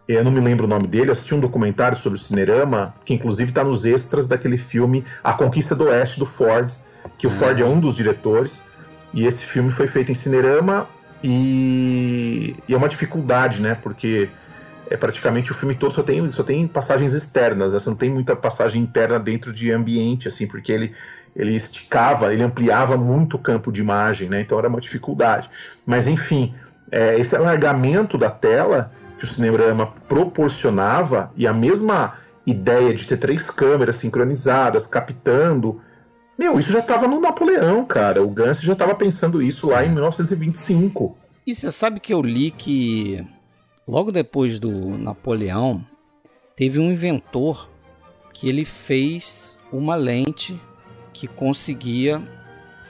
[SPEAKER 3] Eu não me lembro o nome dele, eu assisti um documentário sobre o Cinerama, que inclusive está nos extras daquele filme A Conquista do Oeste do Ford, que o ah. Ford é um dos diretores. E esse filme foi feito em Cinerama e, e, é uma dificuldade, né? Porque é praticamente o filme todo só tem, só tem passagens externas, né? Você não tem muita passagem interna dentro de ambiente, assim, porque ele, ele esticava, ele ampliava muito o campo de imagem, né? Então era uma dificuldade. Mas enfim, é, esse alargamento da tela que o Cinerama proporcionava e a mesma ideia de ter três câmeras sincronizadas, captando meu, isso já estava no Napoleão, cara. O Gans já estava pensando isso lá em 1925.
[SPEAKER 1] E você sabe que eu li que logo depois do Napoleão teve um inventor que ele fez uma lente que conseguia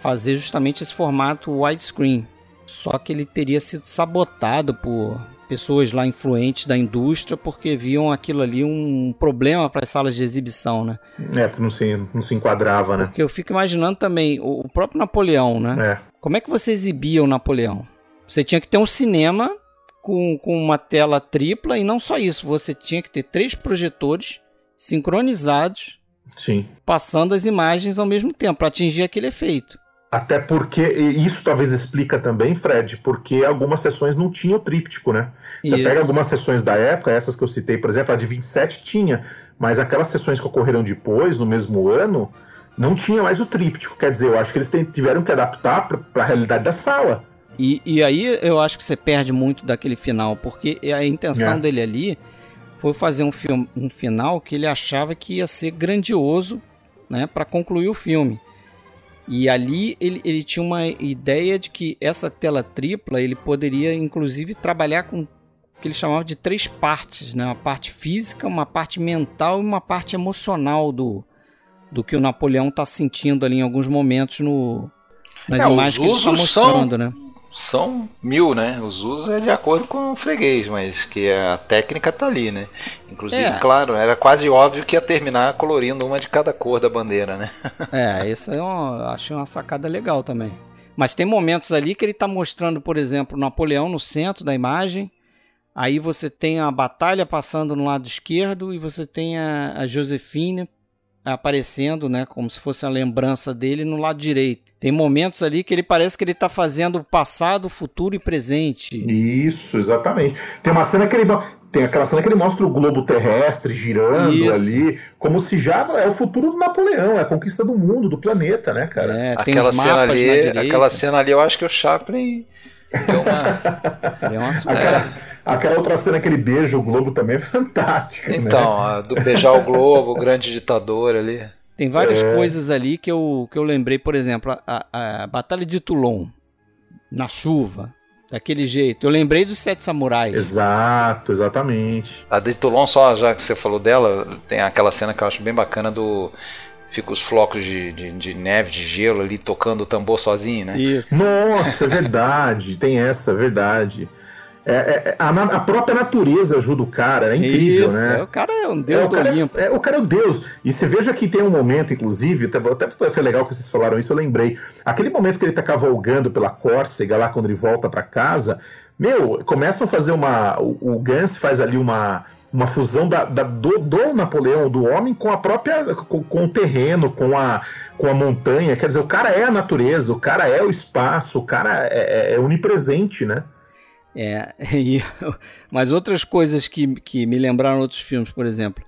[SPEAKER 1] fazer justamente esse formato widescreen. Só que ele teria sido sabotado por pessoas lá influentes da indústria porque viam aquilo ali um problema para as salas de exibição, né?
[SPEAKER 3] É, porque não se, não se enquadrava, né?
[SPEAKER 1] Porque eu fico imaginando também o próprio Napoleão, né?
[SPEAKER 3] É.
[SPEAKER 1] Como é que você exibia o Napoleão? Você tinha que ter um cinema com, com uma tela tripla e não só isso, você tinha que ter três projetores sincronizados
[SPEAKER 3] Sim.
[SPEAKER 1] passando as imagens ao mesmo tempo para atingir aquele efeito.
[SPEAKER 3] Até porque, isso talvez explica também, Fred, porque algumas sessões não tinham tríptico, né? Você isso. pega algumas sessões da época, essas que eu citei, por exemplo, a de 27 tinha, mas aquelas sessões que ocorreram depois, no mesmo ano, não tinha mais o tríptico. Quer dizer, eu acho que eles tiveram que adaptar para a realidade da sala.
[SPEAKER 1] E, e aí eu acho que você perde muito daquele final, porque a intenção é. dele ali foi fazer um, filme, um final que ele achava que ia ser grandioso né, para concluir o filme. E ali ele, ele tinha uma ideia de que essa tela tripla ele poderia inclusive trabalhar com o que ele chamava de três partes, né? uma parte física, uma parte mental e uma parte emocional do, do que o Napoleão está sentindo ali em alguns momentos no, nas é, imagens que ele está mostrando, são, né?
[SPEAKER 2] São mil, né? Os usos é de acordo com o freguês, mas que a técnica tá ali, né? Inclusive, é. claro, era quase óbvio que ia terminar colorindo uma de cada cor da bandeira, né?
[SPEAKER 1] é, isso é uma, acho uma sacada legal também. Mas tem momentos ali que ele tá mostrando, por exemplo, Napoleão no centro da imagem. Aí você tem a batalha passando no lado esquerdo e você tem a, a Josefine aparecendo, né, como se fosse a lembrança dele no lado direito. Tem momentos ali que ele parece que ele está fazendo passado, futuro e presente.
[SPEAKER 3] Isso, exatamente. Tem uma cena que ele tem aquela cena que ele mostra o globo terrestre girando Isso. ali, como se já é o futuro do Napoleão, é a conquista do mundo, do planeta, né, cara? É,
[SPEAKER 2] aquela cena ali, aquela cena ali, eu acho que o Chaplin deu uma,
[SPEAKER 3] deu uma aquela, Aquela outra cena que ele beija o Globo também é fantástica.
[SPEAKER 2] Né? Então,
[SPEAKER 3] né?
[SPEAKER 2] do beijar o Globo, o grande ditador ali.
[SPEAKER 1] Tem várias é... coisas ali que eu, que eu lembrei, por exemplo, a, a, a Batalha de Toulon, na chuva, daquele jeito. Eu lembrei dos Sete Samurais.
[SPEAKER 3] Exato, exatamente.
[SPEAKER 2] A de Toulon, só já que você falou dela, tem aquela cena que eu acho bem bacana do fica os flocos de, de, de, neve, de gelo ali tocando o tambor sozinho, né?
[SPEAKER 3] Isso. Nossa, é verdade, tem essa, é verdade. É, é, a, a, própria natureza ajuda o cara, é incrível,
[SPEAKER 1] Isso,
[SPEAKER 3] né?
[SPEAKER 1] É, o cara é um deus é,
[SPEAKER 3] do
[SPEAKER 1] Olimpo.
[SPEAKER 3] É, o cara é o deus. E você veja que tem um momento, inclusive, até foi legal que vocês falaram isso, eu lembrei. Aquele momento que ele tá cavalgando pela Córcega, lá quando ele volta para casa, meu, começam a fazer uma. O, o Gans faz ali uma uma fusão da, da do, do, Napoleão, do homem, com a própria. Com, com, o terreno, com a, com a montanha. Quer dizer, o cara é a natureza, o cara é o espaço, o cara é, é, é onipresente, né?
[SPEAKER 1] É, e, mas outras coisas que, que me lembraram outros filmes, por exemplo,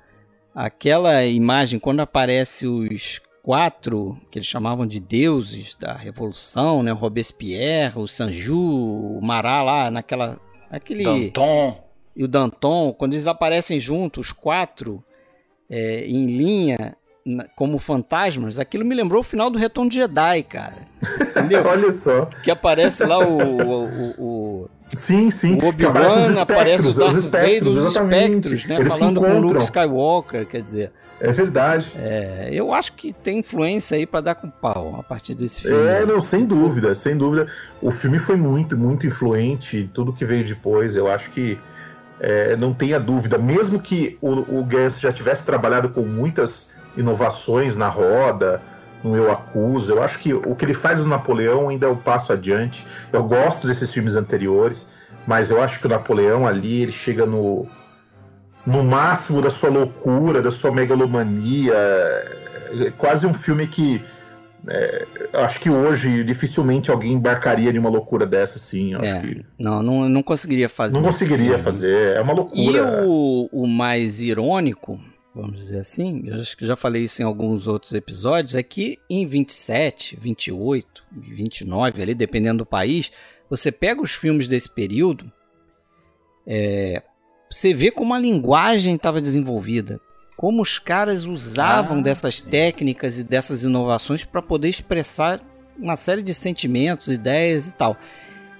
[SPEAKER 1] aquela imagem quando aparece os quatro que eles chamavam de deuses da revolução, né, o Robespierre, o Sanju, o Marat lá naquela aquele
[SPEAKER 2] Danton.
[SPEAKER 1] E o Danton, quando eles aparecem juntos, os quatro é, em linha como fantasmas, aquilo me lembrou o final do Retorno de Jedi, cara. Entendeu?
[SPEAKER 3] Olha só.
[SPEAKER 1] Que aparece lá o, o, o,
[SPEAKER 3] Sim, sim.
[SPEAKER 1] O Obi-Wan aparece o Darth Vader, os espectros, né? Eles falando com o Luke Skywalker, quer dizer.
[SPEAKER 3] É verdade.
[SPEAKER 1] É, eu acho que tem influência aí para dar com pau a partir desse filme.
[SPEAKER 3] É, não, sem dúvida, sem dúvida. O filme foi muito, muito influente. Tudo que veio depois, eu acho que é, não tenha dúvida. Mesmo que o, o Gans já tivesse trabalhado com muitas inovações na roda, no Eu Acuso. Eu acho que o que ele faz no Napoleão ainda é um passo adiante. Eu gosto desses filmes anteriores, mas eu acho que o Napoleão ali ele chega no, no máximo da sua loucura, da sua megalomania. É quase um filme que é, acho que hoje dificilmente alguém embarcaria em uma loucura dessa, sim.
[SPEAKER 1] É,
[SPEAKER 3] que...
[SPEAKER 1] não, não, não conseguiria fazer.
[SPEAKER 3] Não conseguiria fazer, é uma loucura.
[SPEAKER 1] E o, o mais irônico vamos dizer assim, eu acho que já falei isso em alguns outros episódios, é que em 27, 28, 29, ali, dependendo do país, você pega os filmes desse período, é, você vê como a linguagem estava desenvolvida, como os caras usavam ah, dessas sim. técnicas e dessas inovações para poder expressar uma série de sentimentos, ideias e tal.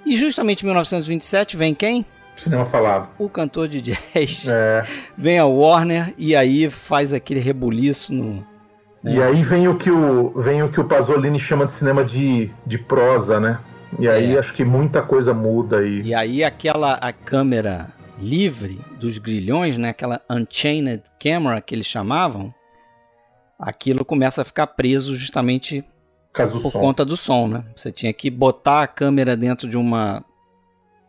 [SPEAKER 1] E justamente em 1927 vem quem?
[SPEAKER 3] Cinema falado.
[SPEAKER 1] O cantor de jazz é. vem a Warner e aí faz aquele rebuliço no.
[SPEAKER 3] Né? E aí vem o que o vem o que o Pasolini chama de cinema de, de prosa, né? E aí é. acho que muita coisa muda e
[SPEAKER 1] E aí aquela a câmera livre dos grilhões, né? Aquela unchained camera que eles chamavam, aquilo começa a ficar preso justamente por som. conta do som, né? Você tinha que botar a câmera dentro de uma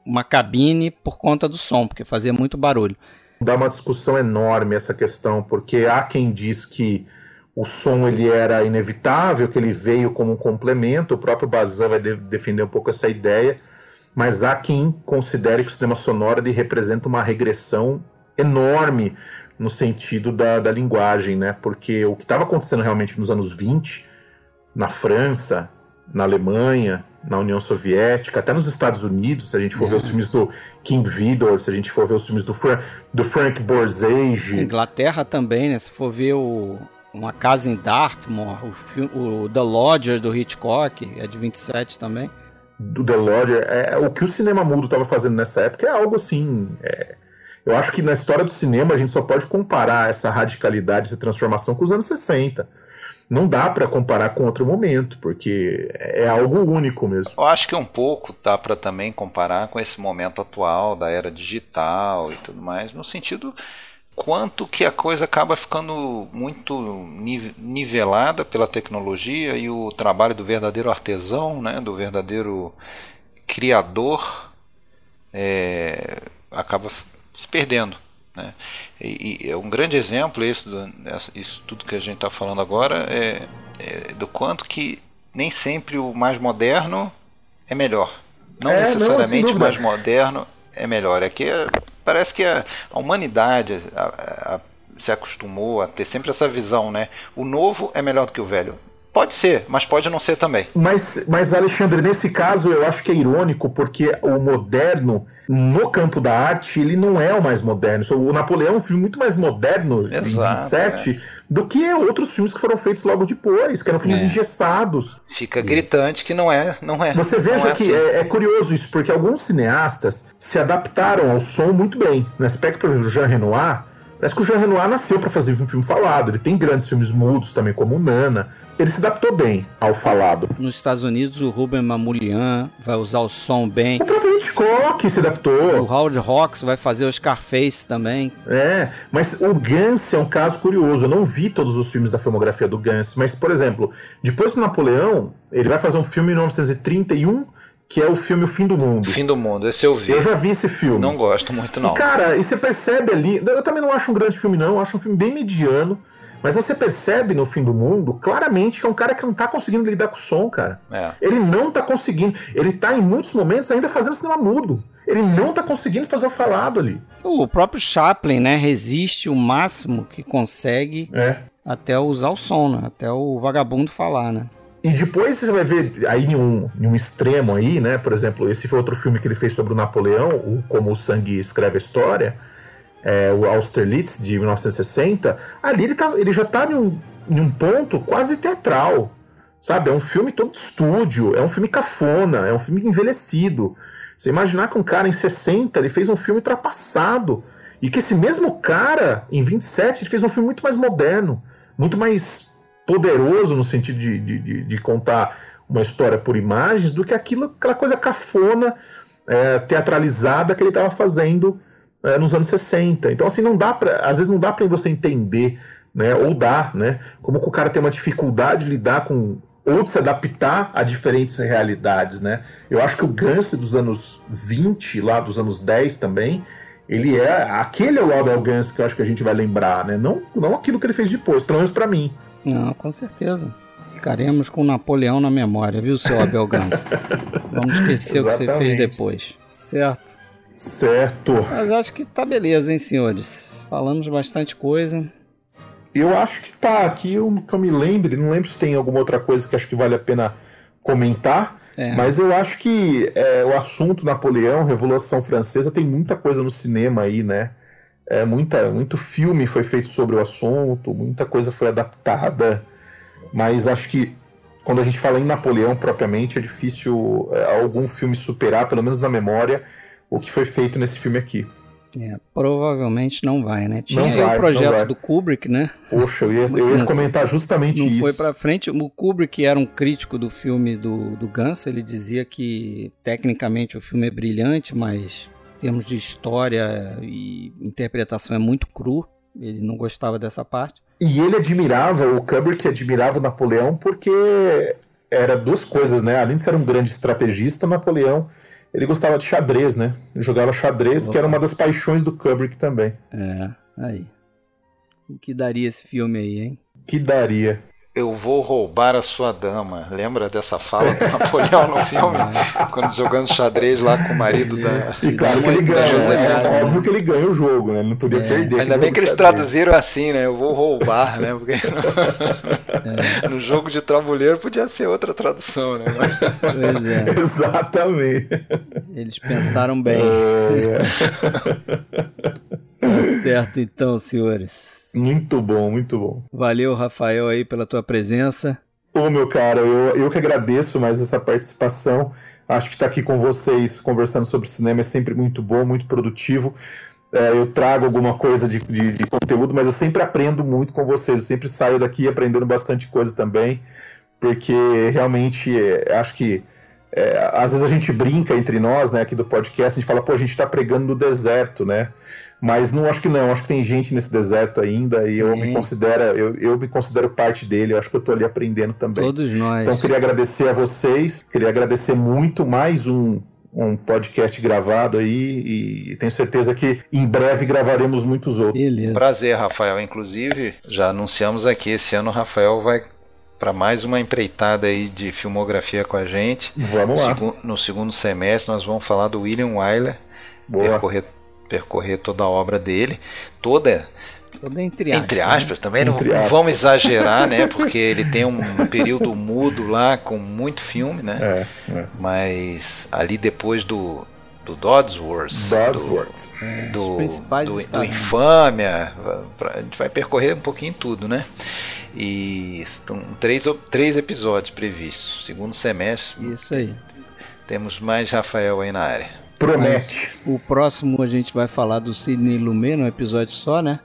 [SPEAKER 1] uma cabine por conta do som, porque fazia muito barulho.
[SPEAKER 3] Dá uma discussão enorme essa questão, porque há quem diz que o som ele era inevitável, que ele veio como um complemento, o próprio Bazin vai de defender um pouco essa ideia, mas há quem considere que o cinema sonoro ele representa uma regressão enorme no sentido da, da linguagem, né? Porque o que estava acontecendo realmente nos anos 20, na França, na Alemanha, na União Soviética, até nos Estados Unidos, se a gente for é. ver os filmes do King Vidor, se a gente for ver os filmes do, Fra do Frank Borzage.
[SPEAKER 1] Inglaterra também, né? Se for ver o Uma Casa em Dartmoor, o, o The Lodger do Hitchcock, é de 27 também.
[SPEAKER 3] Do The Lodger, é, o que o cinema mudo estava fazendo nessa época é algo assim. É, eu acho que na história do cinema a gente só pode comparar essa radicalidade, essa transformação com os anos 60 não dá para comparar com outro momento, porque é algo único mesmo.
[SPEAKER 2] Eu acho que um pouco dá para também comparar com esse momento atual da era digital e tudo mais, no sentido quanto que a coisa acaba ficando muito nivelada pela tecnologia e o trabalho do verdadeiro artesão, né, do verdadeiro criador, é, acaba se perdendo. Né? E, e, é um grande exemplo esse do, isso tudo que a gente está falando agora é, é, do quanto que nem sempre o mais moderno é melhor. Não é, necessariamente não, o mais moderno é melhor. É que parece que a, a humanidade a, a, se acostumou a ter sempre essa visão, né? O novo é melhor do que o velho. Pode ser, mas pode não ser também.
[SPEAKER 3] Mas, mas Alexandre, nesse caso eu acho que é irônico, porque o moderno, no campo da arte, ele não é o mais moderno. O Napoleão é um filme muito mais moderno Exato, em 27 é. do que outros filmes que foram feitos logo depois, que eram filmes é. engessados.
[SPEAKER 2] Fica gritante que não é, não é.
[SPEAKER 3] Você veja é que assim. é, é, curioso isso, porque alguns cineastas se adaptaram ao som muito bem. No aspecto, por exemplo, Jean Renoir, Parece que o Jean Renoir nasceu para fazer um filme falado. Ele tem grandes filmes mudos também, como Nana. Ele se adaptou bem ao falado.
[SPEAKER 1] Nos Estados Unidos, o Ruben Mamoulian vai usar o som bem.
[SPEAKER 3] O próprio Hitchcock se adaptou.
[SPEAKER 1] O Howard Hawks vai fazer o Scarface também.
[SPEAKER 3] É, mas o Gans é um caso curioso. Eu não vi todos os filmes da filmografia do Gans, mas, por exemplo, depois do Napoleão, ele vai fazer um filme em 1931 que é o filme O Fim do Mundo.
[SPEAKER 2] Fim do Mundo, esse eu vi.
[SPEAKER 3] Eu já vi esse filme.
[SPEAKER 2] Não gosto muito, não.
[SPEAKER 3] E, cara, e você percebe ali. Eu também não acho um grande filme, não. Eu acho um filme bem mediano. Mas você percebe no fim do mundo, claramente, que é um cara que não tá conseguindo lidar com o som, cara. É. Ele não tá conseguindo. Ele tá, em muitos momentos, ainda fazendo cinema mudo. Ele não tá conseguindo fazer o falado ali.
[SPEAKER 1] O próprio Chaplin, né, resiste o máximo que consegue é. até usar o som, né? Até o vagabundo falar, né?
[SPEAKER 3] E depois você vai ver aí em um, em um extremo aí, né? Por exemplo, esse foi outro filme que ele fez sobre o Napoleão, o Como o Sangue Escreve a História, é, o Austerlitz, de 1960. Ali ele, tá, ele já está em um, em um ponto quase teatral, sabe? É um filme todo de estúdio, é um filme cafona, é um filme envelhecido. Você imaginar que um cara em 60 ele fez um filme ultrapassado e que esse mesmo cara em 27 ele fez um filme muito mais moderno, muito mais poderoso no sentido de, de, de, contar uma história por imagens do que aquilo, aquela coisa cafona, é, teatralizada que ele estava fazendo é, nos anos 60. Então, assim, não dá para. Às vezes não dá para você entender, né? Ou dá, né? Como que o cara tem uma dificuldade de lidar com. Ou de se adaptar a diferentes realidades, né? Eu acho que o Gans dos anos 20, lá dos anos 10 também, ele é. Aquele é o Abel que eu acho que a gente vai lembrar, né? Não, não aquilo que ele fez depois, pelo menos para mim.
[SPEAKER 1] Não, com certeza. Ficaremos com Napoleão na memória, viu, seu Abel Gans? Vamos esquecer o que você fez depois. Certo?
[SPEAKER 3] Certo.
[SPEAKER 1] Mas acho que tá beleza, hein, senhores? Falamos bastante coisa.
[SPEAKER 3] Eu acho que tá aqui, eu, que eu me lembre, não lembro se tem alguma outra coisa que acho que vale a pena comentar. É. Mas eu acho que é, o assunto Napoleão, Revolução Francesa, tem muita coisa no cinema aí, né? É, muita, muito filme foi feito sobre o assunto, muita coisa foi adaptada, mas acho que quando a gente fala em Napoleão propriamente, é difícil é, algum filme superar, pelo menos na memória, o que foi feito nesse filme aqui.
[SPEAKER 1] É, provavelmente não vai, né? Tinha não vai, o projeto do Kubrick, né?
[SPEAKER 3] Poxa, eu ia, eu ia comentar justamente
[SPEAKER 1] não
[SPEAKER 3] isso.
[SPEAKER 1] Foi pra frente. O Kubrick era um crítico do filme do, do Guns, ele dizia que tecnicamente o filme é brilhante, mas termos de história e interpretação é muito cru. Ele não gostava dessa parte.
[SPEAKER 3] E ele admirava, o Kubrick admirava o Napoleão porque era duas coisas, né? Além de ser um grande estrategista, Napoleão, ele gostava de xadrez, né? Ele jogava xadrez, Opa. que era uma das paixões do Kubrick também.
[SPEAKER 1] É, aí. O que daria esse filme aí, hein?
[SPEAKER 3] Que daria
[SPEAKER 2] eu vou roubar a sua dama. Lembra dessa fala do Napoleão no filme? Quando jogando xadrez lá com o marido da.
[SPEAKER 3] E claro que ele ganha. Né? É óbvio que ele ganha o jogo, né? Ele não podia é. perder.
[SPEAKER 2] Ainda bem que eles traduziram assim, né? Eu vou roubar, né? Porque é. no jogo de tabuleiro podia ser outra tradução, né?
[SPEAKER 3] Pois é. Exatamente.
[SPEAKER 1] Eles pensaram bem. É. Tá certo então, senhores.
[SPEAKER 3] Muito bom, muito bom.
[SPEAKER 1] Valeu, Rafael, aí pela tua presença.
[SPEAKER 3] Ô, meu cara, eu, eu que agradeço mais essa participação. Acho que estar tá aqui com vocês conversando sobre cinema é sempre muito bom, muito produtivo. É, eu trago alguma coisa de, de, de, conteúdo, mas eu sempre aprendo muito com vocês. Eu sempre saio daqui aprendendo bastante coisa também, porque realmente é, acho que é, às vezes a gente brinca entre nós, né, aqui do podcast, a gente fala, pô, a gente está pregando no deserto, né? Mas não acho que não, acho que tem gente nesse deserto ainda e eu me considero, eu, eu me considero parte dele, eu acho que eu estou ali aprendendo também.
[SPEAKER 1] Todos nós.
[SPEAKER 3] Então queria agradecer a vocês, queria agradecer muito mais um um podcast gravado aí e tenho certeza que em breve gravaremos muitos outros.
[SPEAKER 2] Beleza. Prazer, Rafael. Inclusive, já anunciamos aqui, esse ano o Rafael vai para mais uma empreitada aí de filmografia com a gente.
[SPEAKER 3] Vamos lá.
[SPEAKER 2] no segundo semestre nós vamos falar do William Wyler, percorrer, percorrer toda a obra dele, toda
[SPEAKER 1] Todo entre aspas.
[SPEAKER 2] Entre aspas, né? também não, aspas. vamos exagerar, né? Porque ele tem um período mudo lá com muito filme, né? É, é. Mas ali depois do, do Dodsworth,
[SPEAKER 3] Dodsworth.
[SPEAKER 2] do, é, do, do, do Infâmia, a gente vai percorrer um pouquinho tudo, né? E estão três, três episódios previstos, segundo semestre.
[SPEAKER 1] Isso aí.
[SPEAKER 2] Temos mais Rafael aí na área.
[SPEAKER 3] Promete.
[SPEAKER 1] Mas o próximo a gente vai falar do Sidney Lumet, num episódio só, né?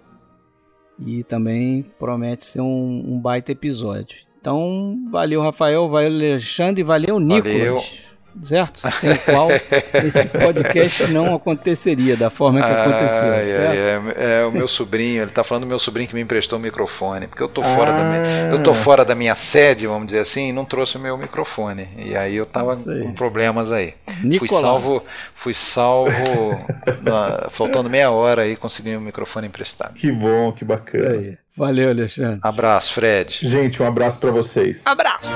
[SPEAKER 1] E também promete ser um, um baita episódio. Então, valeu, Rafael, valeu, Alexandre, valeu, Nicolas. Valeu certo? Sem o qual esse podcast não aconteceria da forma que aconteceu. Ah,
[SPEAKER 2] é, é, é, o meu sobrinho, ele está falando do meu sobrinho que me emprestou o microfone, porque eu tô ah. fora da minha, eu tô fora da minha sede, vamos dizer assim, e não trouxe o meu microfone. E aí eu tava com problemas aí. Nicolás. Fui salvo, fui salvo na, faltando meia hora aí consegui o microfone emprestado.
[SPEAKER 3] Que bom, que bacana.
[SPEAKER 1] Valeu, Alexandre.
[SPEAKER 2] Abraço, Fred.
[SPEAKER 3] Gente, um abraço para vocês.
[SPEAKER 1] Abraço.